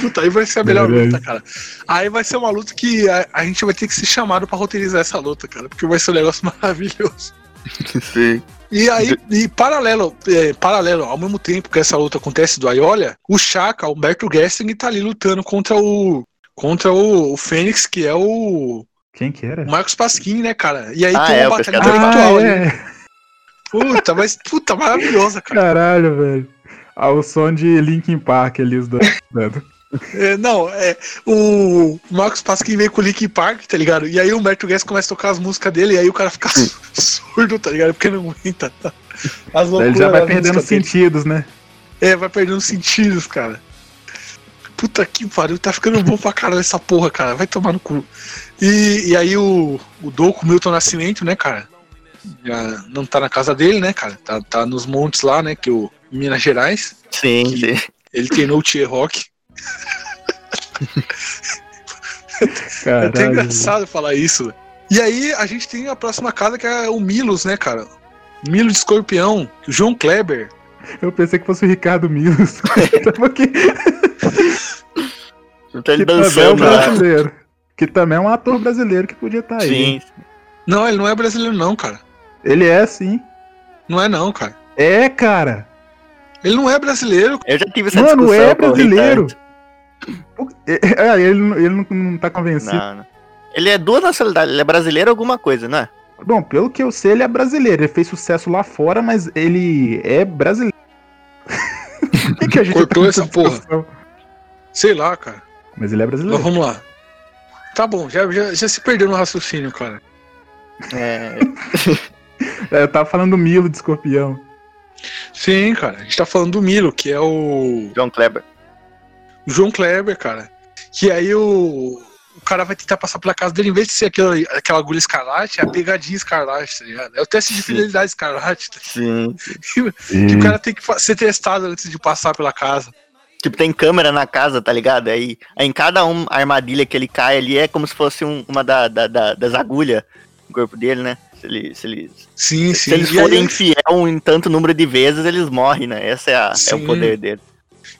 Puta, aí vai ser a melhor luta, cara. Aí vai ser uma luta que a, a gente vai ter que ser chamado pra roteirizar essa luta, cara, porque vai ser um negócio maravilhoso. Sim. E aí, e paralelo, é, paralelo, ao mesmo tempo que essa luta acontece do Aiolia, o Chaka, o Humberto Gessing, tá ali lutando contra o. Contra o, o Fênix, que é o, Quem que era? o Marcos Pasquim, né, cara? E aí Ah, tem é, uma batalha intelectual Ah, ali. é. Puta, mas puta, maravilhosa, cara. Caralho, velho. Ah, o som de Linkin Park ali, os dois. dando. É, não, é. O Marcos Pasquim veio com o Linkin Park, tá ligado? E aí o Humberto Guedes começa a tocar as músicas dele, e aí o cara fica surdo, tá ligado? Porque não aguenta. As Ele loucuras já vai perdendo músicas dele. sentidos, né? É, vai perdendo sentidos, cara. Puta que pariu, tá ficando bom pra caralho essa porra, cara. Vai tomar no cu. E, e aí o, o Doco Milton Nascimento, né, cara? Já não tá na casa dele, né, cara? Tá, tá nos montes lá, né? Que o Minas Gerais. Sim, Que- sim. Ele treinou o Tier Rock. É Caralho. até engraçado falar isso. E aí a gente tem a próxima casa que é o Milos, né, cara? Milo de Escorpião, o João Kleber. Eu pensei que fosse o Ricardo Milos. Porque Então ele que também é um dançando brasileiro. Que também é um ator brasileiro que podia estar aí. Sim. Não, ele não é brasileiro, não, cara. Ele é sim. Não é, não, cara. É, cara. Ele não é brasileiro. Eu já tive essa Mano, discussão é com o brasileiro. É, é, ele, não- ele não, não tá convencido. Não, não. Ele é duas nacionalidades, ele é brasileiro alguma coisa, né? Bom, pelo que eu sei, ele é brasileiro. Ele fez sucesso lá fora, mas ele é brasileiro. Que, que a gente Cortou tá essa porra. discussão? Sei lá, cara. Mas ele é Mas brasileiro. vamos lá. Tá bom, já, já, já se perdeu no raciocínio, cara. É. É, Eu tava falando do Milo de escorpião. Sim, cara. A gente tá falando do Milo, que é o John Kleber. João Kleber, cara. Que aí o, o cara vai tentar passar pela casa dele, em vez de ser aquela, aquela agulha escarlate, é a pegadinha escarlate, tá ligado? É o teste de Sim. fidelidade escarlate. Tá? Sim. Que, que o cara tem que ser testado antes de passar pela casa. Tipo, tem câmera na casa, tá ligado? Aí, aí em cada um, armadilha que ele cai ali é como se fosse um- uma da, da- da- das agulhas no corpo dele, né? Se, ele, se, ele, Sim, se sim. eles E aí forem ele- infiel em tanto número de vezes, eles morrem, né? Esse é, a- é o poder dele.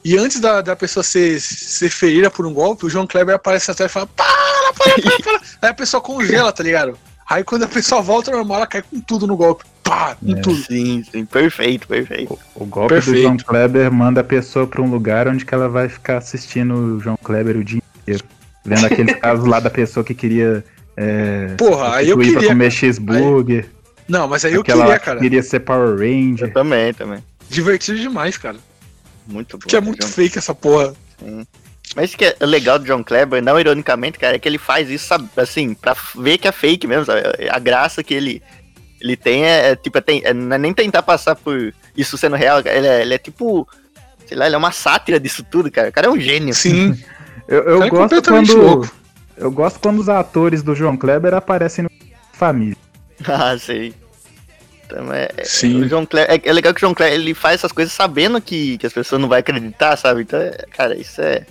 E antes da, da pessoa ser, ser ferida por um golpe, o João Kleber aparece atrás e fala: para, para, para, para. Aí a pessoa congela, tá ligado? Aí quando a pessoa volta ao normal, ela cai com tudo no golpe. Pá, com É. tudo. Sim, sim, perfeito, perfeito. O golpe Perfeito. do João Kleber manda a pessoa pra um lugar onde que ela vai ficar assistindo o João Kleber o dia inteiro. Vendo aqueles casos lá da pessoa que queria. É, Porra, aí eu substituir pra queria, comer cheeseburger. Não, mas aí eu queria, que cara. queria ser Power Ranger. Eu também, também. Divertido demais, cara. Muito bom. Porque é né, muito John? fake essa porra. Sim. Mas isso que é legal do John Kleber, não ironicamente, cara, é que ele faz isso, sabe, assim, pra ver que é fake mesmo, sabe? A graça que ele, ele tem é, é, tipo, é, tem- é, não é nem tentar passar por isso sendo real. Ele é, ele é tipo, sei lá, ele é uma sátira disso tudo, cara. O cara é um gênio. Sim. Eu, eu é gosto quando. louco. Eu gosto quando os atores do João Kleber aparecem no família. ah, sei. É, Sim. O John Kleber, é, é legal que o John Kleber ele faz essas coisas sabendo que, que as pessoas não vão acreditar, sabe? Então, é- cara, isso é.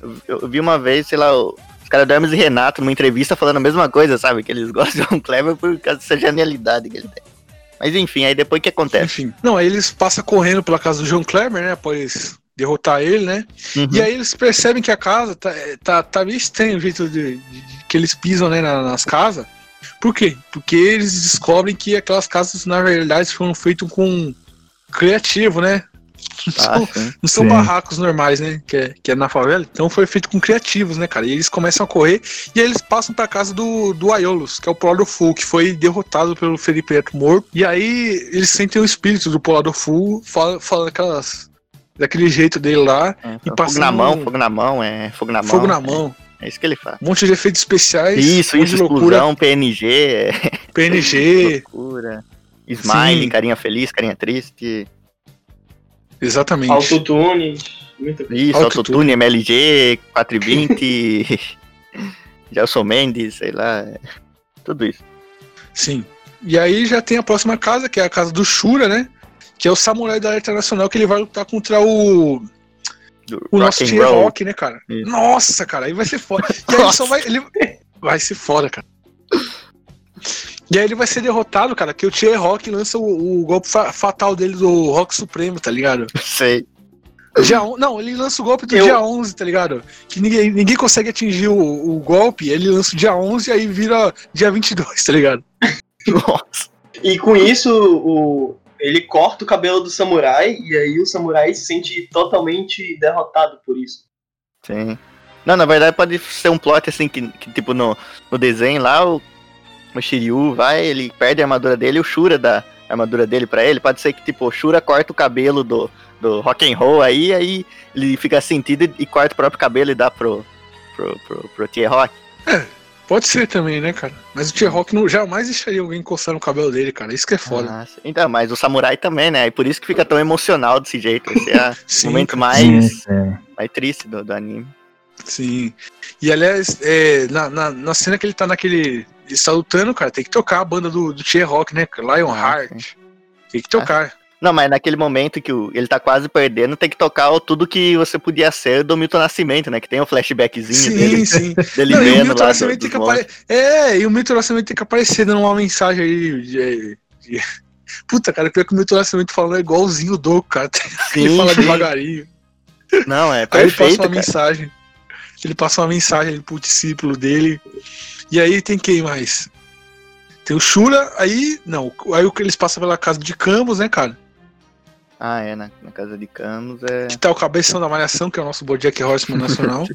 Eu, eu- vi uma vez, sei lá, o- os caras do Hermes e Renato numa entrevista falando a mesma coisa, sabe? Que eles gostam do John Kleber por causa dessa genialidade que ele tem. Mas enfim, aí depois o que acontece? Enfim. Não, aí eles passam correndo pela casa do João Kleber, né? Após derrotar ele, né? Uhum. E aí eles percebem que a casa tá, é, tá, tá meio estranho o jeito de, de- de que eles pisam né, na- nas casas. Por quê? Porque eles descobrem que aquelas casas, na verdade, foram feitas com criativo, né? Não Ah, são, sim. não são barracos normais, né? Que é, que é na favela. Então foi feito com criativos, né, cara? E eles começam a correr e aí eles passam pra casa do, do Aiolos, que é o Polar Full, que foi derrotado pelo Felipe Neto morto. E aí eles sentem o espírito do Polar Full, fala, fala aquelas. daquele jeito dele lá. É, E fogo na mão, um- fogo na mão, é fogo na mão. Fogo na é- mão. É, isso que ele faz. Um monte de efeitos especiais. Isso, um isso, explosão, PNG, é, PNG. loucura. Smile, Sim. carinha feliz, carinha triste. Exatamente. Autotune, muita coisa. Isso, Autotune. MLG, 420, Gelson Mendes, sei lá. Tudo isso. Sim. E aí já tem a próxima casa, que é a casa do Shura, né? Que é o samurai da Alerta Nacional, que ele vai lutar contra o. Do O nosso and Tier roll. Rock, né, cara? Isso. Nossa, cara, aí vai ser foda. E aí ele só vai. Ele... Vai ser foda, cara. E aí ele vai ser derrotado, cara, que o Tier Rock lança o, o golpe fa- fatal dele do Rock Supremo, tá ligado? Sei. Dia on... Não, ele lança o golpe do Eu- dia 11, tá ligado? Que ninguém, ninguém consegue atingir o, o golpe, ele lança o dia 11 e aí vira dia 22, tá ligado? Nossa. E com isso, o, ele corta o cabelo do samurai, e aí o samurai se sente totalmente derrotado por isso. Sim. Não, na verdade pode ser um plot assim que, que, tipo no, no desenho lá, o, o Shiryu vai, ele perde a armadura dele e o Shura dá a armadura dele pra ele. Pode ser que tipo o Shura corta o cabelo do, do rock and roll aí, aí ele fica sentido e, e corta o próprio cabelo e dá pro, pro, pro, pro T-Rock. Pode ser também, né, cara? Mas o Tier Rock não, jamais deixaria alguém encostar no cabelo dele, cara. Isso que é foda. Ah, sim. então, mas o samurai também, né? E por isso que fica tão emocional desse jeito. Esse é o momento mais, Sim. mais triste do, do anime. Sim. E aliás, é, na, na, na cena que ele tá naquele. Ele está lutando, cara, tem que tocar a banda do, do Tier Rock, né? Lionheart. Tem que tocar. Não, mas naquele momento que o- ele tá quase perdendo, tem que tocar o tudo que você podia ser do Milton Nascimento, né? Que tem o flashbackzinho Sim, dele, sim. dele Não, e o vendo Milton. Nascimento do- tem que dos apare... É, e o Milton Nascimento tem que aparecer dando uma mensagem aí. de- de- Puta, cara, pior que o Milton Nascimento falando é igualzinho o Doku, cara. ele Sim, fala sim. devagarinho. Não, é Aí ele passa perfeito, uma cara. mensagem. Ele passa uma mensagem pro discípulo dele. E aí tem quem mais? Tem o Shura, aí. Não, aí o que eles passam pela casa de Campos, né, cara? Ah, é, na, na casa de Camus é. Que tá o cabeção da malhação, que é o nosso Bojack Horseman nacional.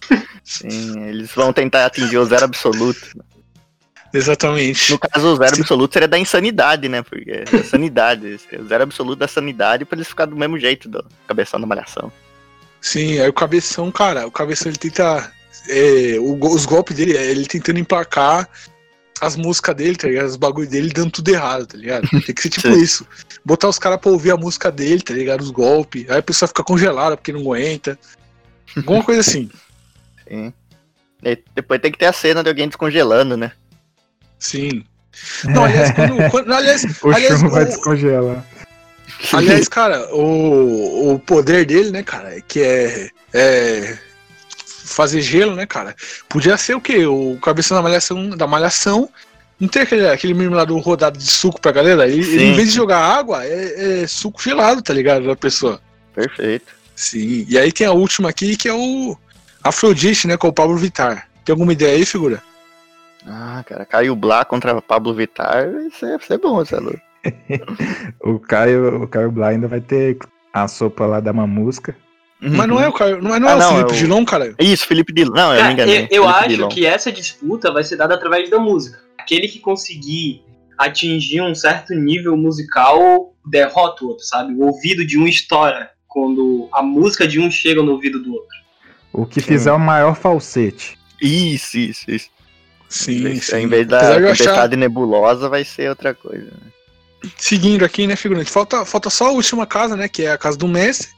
Sim, eles vão tentar atingir o zero absoluto. Exatamente. No caso, o zero absoluto seria da insanidade, né? Porque é sanidade. O zero absoluto da sanidade pra eles ficarem do mesmo jeito do cabeção da malhação. Sim, aí o cabeção, cara, o cabeção ele tenta é, o os golpes dele é ele tentando emplacar as músicas dele, tá ligado? Os bagulho dele dando tudo errado, tá ligado? Tem que ser tipo isso. Botar os caras pra ouvir a música dele, tá ligado? Os golpes. Aí a pessoa fica congelada porque não aguenta. Alguma coisa assim. Sim. E depois tem que ter a cena de alguém descongelando, né? Sim. Não, aliás, quando, quando- aliás, O aliás, chumbo vai o- descongelar. Aliás, cara, o, o poder dele, né, cara, que é, é fazer gelo, né, cara? Podia ser o quê? O cabeça da malhação, da malhação não tem aquele, aquele meme lá do rodado de suco pra galera? Ele, ele, em vez de jogar água, é, é suco gelado, tá ligado? Da pessoa. Perfeito. Sim. E aí tem a última aqui, que é o Afrodite, né, com o Pablo Vittar. Tem alguma ideia aí, figura? Ah, cara, Caio Blá contra Pablo Vittar, isso é, isso é bom, você é louco. O Caio, o Caio Blá ainda vai ter a sopa lá da mamusca. Mas não é o Caio, não é, não é Ah, o não, Felipe é o- Dilon, cara? Isso, Felipe Dilon. Não, eu Cara, me enganei. eu, eu acho Dilon. que essa disputa vai ser dada através da música. Aquele que conseguir atingir um certo nível musical derrota o outro, sabe? O ouvido de um estoura quando a música de um chega no ouvido do outro. O que fizer o maior falsete. Isso, isso, isso. Sim, Em sim. vez da tempestade achar- nebulosa, vai ser outra coisa. né? Seguindo aqui, né, figurante? Falta, falta só a última casa, né? Que é a casa do Messi.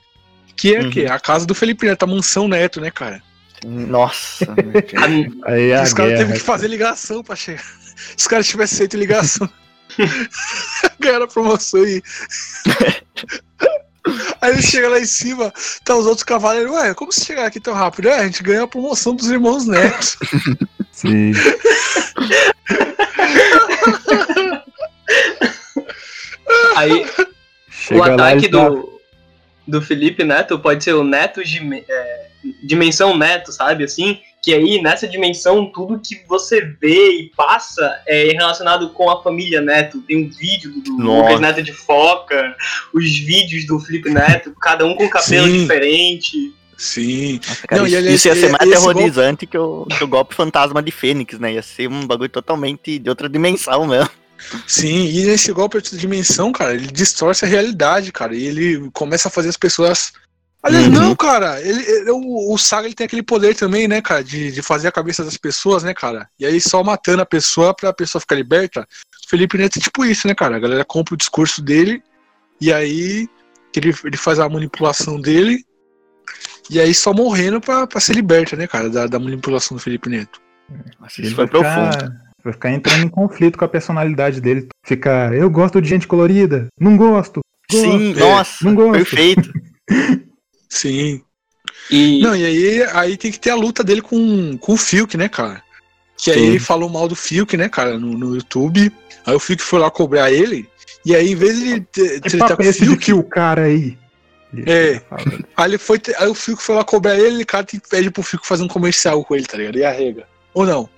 Que é Uhum. o quê? A casa do Felipe Neto, a mansão Neto, né, cara? Nossa. Aí a Os caras teve que fazer ligação pra chegar. Se os caras tivessem feito ligação, ganharam a promoção e. Aí ele chega lá em cima, tá os outros cavaleiros, ué, como você chegar aqui tão rápido? É, a gente ganhou a promoção dos irmãos Neto. Sim. Aí Chega o lá ataque e tá- do, do Felipe Neto pode ser o Neto de é, dimensão Neto, sabe? Assim, que aí nessa dimensão tudo que você vê e passa é relacionado com a família Neto. Tem um vídeo do Nossa. Lucas Neto de foca, os vídeos do Felipe Neto, cada um com cabelo Sim. diferente. Sim. Cara, Não, isso, isso ia ser mais esse golpe- terrorizante que, o, que o golpe fantasma de Fênix, né? Ia ser um bagulho totalmente de outra dimensão mesmo. Sim, e nesse golpe de dimensão, cara, ele distorce a realidade, cara, e ele começa a fazer as pessoas. Aliás, Uhum. não, cara, ele, ele- o, o Saga ele tem aquele poder também, né, cara, de, de fazer a cabeça das pessoas, né, cara, e aí só matando a pessoa pra pessoa ficar liberta. O Felipe Neto é tipo isso, né, cara, a galera compra o discurso dele, e aí ele, ele faz a manipulação dele, e aí só morrendo pra, pra ser liberta, né, cara, da, da manipulação do Felipe Neto. Nossa, Ele isso foi profundo. Vai ficar entrando em conflito com a personalidade dele. Fica, eu gosto de gente colorida. Não gosto. gosto. Sim, É, nossa, não gosto. perfeito. Sim. E Não, e aí, aí tem que ter a luta dele com, com o Fiuk, né, cara? Que aí Sim. ele falou mal do Fiuk, né, cara, no, no YouTube. Aí o Fiuk foi lá cobrar ele. E aí, em vez de ele tretar papo com é o de Fiuk, que o cara aí? É. aí, ele foi, aí o Fiuk foi lá cobrar ele, e o cara pede pro Fiuk fazer um comercial com ele, tá ligado? E arrega. Ou não?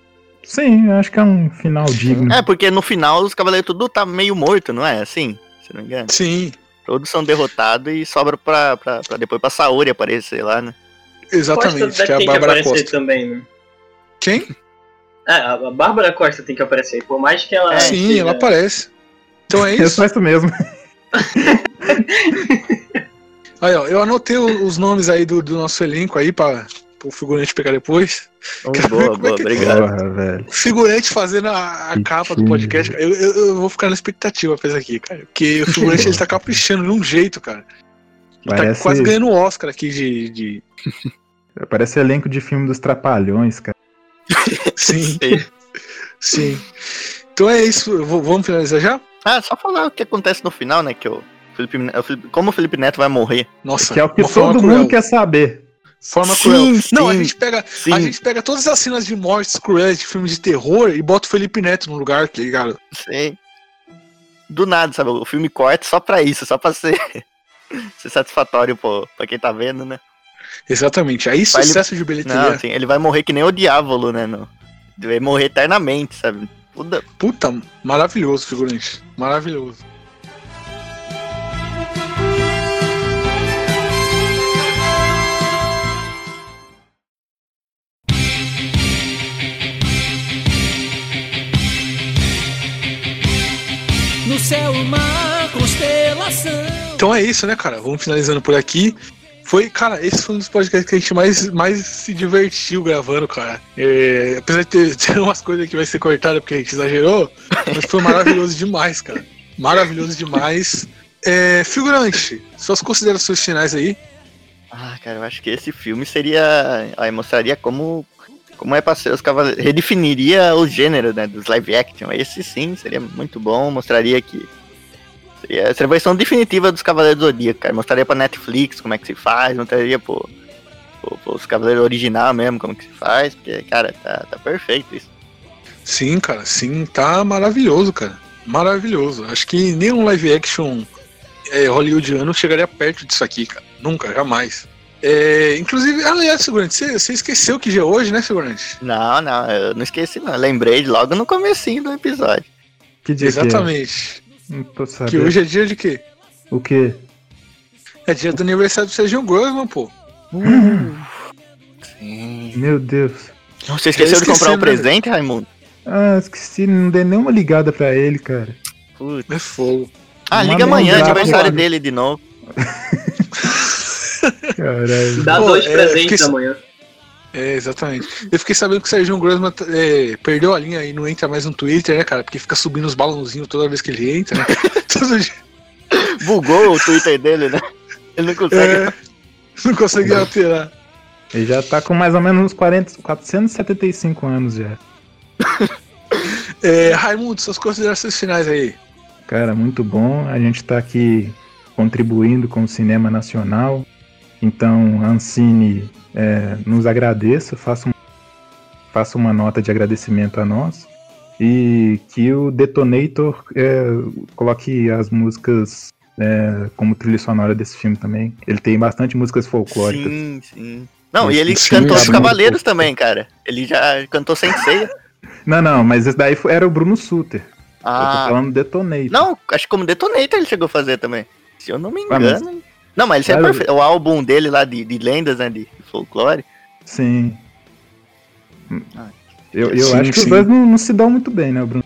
Sim, acho que é um final digno. É, porque no final os cavaleiros tudo tá meio morto, não é? Assim, se não me engano. Sim, Todos são derrotados e sobra pra, pra, pra depois pra Saori aparecer lá, né? exatamente. Costa Que é a tem que Bárbara aparecer Costa. também, né? Quem? É, a Bárbara Costa tem que aparecer, por mais que ela. Sim, seja- ela aparece. Então é É isso. só isso mesmo. Aí, ó, eu anotei os nomes aí do, do nosso elenco aí pra o figurante pegar depois. Oh, boa, é boa, que- obrigado. Porra, figurante fazendo a, a capa do podcast. Eu, eu, eu vou ficar na expectativa pra isso aqui, cara. Porque o figurante ele tá caprichando de um jeito, cara. Ele Parece, Tá quase ganhando o Oscar aqui de. de... parece elenco de filme dos Trapalhões, cara. Sim, sim. Então é isso. vamos finalizar já? Ah, só falar o que acontece no final, né? Que o Felipe, Felipe- como o Felipe Neto vai morrer. Nossa, Que é o que todo cruel. mundo quer saber. Forma Sim, cruel. Não, a sim, gente pega. sim. A gente pega todas as cenas de mortes cruéis de filmes de terror e bota o Felipe Neto no lugar, tá ligado? Sei. Do nada, sabe? O filme corta só pra isso, só pra ser, ser satisfatório pô, pra quem tá vendo, né? Exatamente. Aí Vai ele- sucesso de bilheteria. Não, assim, ele vai morrer que nem o Diávolo, né? No... Ele vai morrer eternamente, sabe? Puta, Puta, maravilhoso, figurante. Maravilhoso. Céu uma constelação. Então é isso, né, cara? Vamos finalizando por aqui. Foi, cara, esse foi um dos podcasts que a gente mais, mais se divertiu gravando, cara. É, apesar de ter, ter umas coisas que vai ser cortada porque a gente exagerou, mas foi maravilhoso demais, cara. Maravilhoso demais. É, figurante, suas considerações finais aí. Ah, cara, eu acho que esse filme seria. Aí mostraria como. Como é ser os cavaleiros. Redefiniria o gênero, né? Dos live action. Esse sim seria muito bom. Mostraria que. Seria, seria a versão definitiva dos Cavaleiros do Zodíaco, cara. Mostraria pra Netflix como é que se faz. Mostraria pro. pro pros Cavaleiros original mesmo como que se faz. Porque, cara, tá, tá perfeito isso. Sim, cara, sim, tá maravilhoso, cara. Maravilhoso. Acho que nenhum live action é, hollywoodiano chegaria perto disso aqui, cara. Nunca, jamais. É, inclusive, aliás, Segurante, você, você esqueceu que dia é hoje, né, Segurante? Não, não, eu não esqueci, não. Eu lembrei logo no comecinho do episódio. Que dia Exatamente. Que, é? Não tô Que sabendo. hoje é dia de quê? O quê? É dia do aniversário do Sérgio Grossman, pô. Meu Deus. Você esqueceu de esqueci, comprar um né? presente, Raimundo? Ah, esqueci, não dei nenhuma ligada pra ele, cara. Putz. É fogo. Ah, Uma liga amanhã, aniversário dele de novo. Caralho. Dá Pô, dois é, presentes fiquei- amanhã. É, exatamente. Eu fiquei sabendo que o Sérgio Grossman é, perdeu a linha e não entra mais no Twitter, né, cara? Porque fica subindo os balãozinhos toda vez que ele entra, né? Todo dia. Bugou o Twitter dele, né? Ele não consegue. É, não consegue alterar. Ele já tá com mais ou menos uns 40, 475 anos já. É, Raimundo, suas considerações finais aí. Cara, muito bom. A gente tá aqui contribuindo com o cinema nacional. Então, Ancine é, nos agradeça, faça, um- faça uma nota de agradecimento a nós. E que o Detonator é, coloque as músicas é, como trilha sonora desse filme também. Ele tem bastante músicas folclóricas. Sim, sim. Não, e ele Sim, cantou os Cavaleiros também, cara. Ele já cantou sem ceia. Não, não, mas esse daí foi- era o Bruno Suter. Eu tô Ah, falando Detonator. não, acho que como Detonator ele chegou a fazer também. Se eu não me Ah, mas- engano. Não, mas ele sempre Cara, perfe- O álbum dele lá de, de lendas, né? De folclore. Sim. Ah, Eu, eu sim, acho que sim. os dois não, não se dão muito bem, né? O Bruno,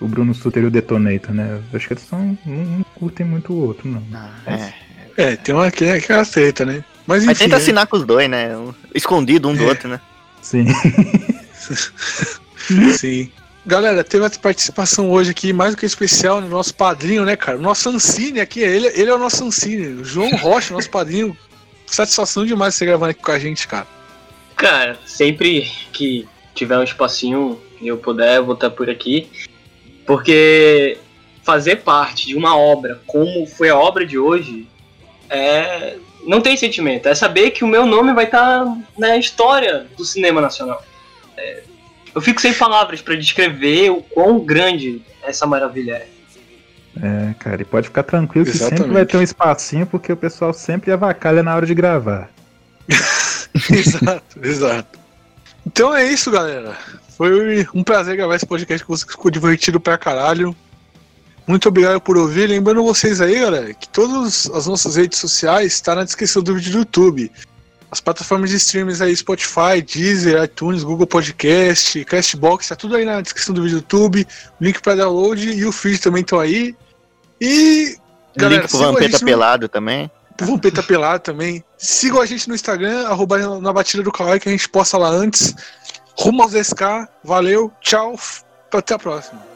o Bruno Suter e o Detonator, né? Eu acho que eles são, não, não curtem muito o outro, não. É. É, tem uma que é aquela treta, né? Mas Mas enfim. tenta né? assinar com os dois, né? Escondido um do É. outro, né? Sim. Sim. Galera, teve a participação hoje aqui, mais do que especial, no nosso padrinho, né, cara? O nosso Ancine aqui, ele, ele é o nosso Ancine. O João Rocha, nosso padrinho. Satisfação demais você gravando aqui com a gente, cara. Cara, sempre que tiver um espacinho e eu puder, eu vou estar por aqui. Porque fazer parte de uma obra como foi a obra de hoje é. Não tem sentimento. É saber que o meu nome vai estar na história do cinema nacional. É, eu fico sem palavras para descrever o quão grande essa maravilha é. É, cara, e pode ficar tranquilo que sempre vai ter um espacinho, porque o pessoal sempre avacalha na hora de gravar. exato, exato. Então é isso, galera. Foi um prazer gravar esse podcast com vocês, ficou divertido pra caralho. Muito obrigado por ouvir. Lembrando vocês aí, galera, que todas as nossas redes sociais estão na descrição do vídeo do YouTube. As plataformas de streams aí, Spotify, Deezer, iTunes, Google Podcast, Castbox, tá tudo aí na descrição do vídeo do YouTube. O link pra download e o feed também estão aí. E. Galera, Link pro Vampeta no- Pelado também. o Vampeta Pelado também. Sigam a gente no Instagram, arroba na batida do Kawaii, que a gente posta lá antes. Rumo aos SK. Valeu, tchau. Até a próxima.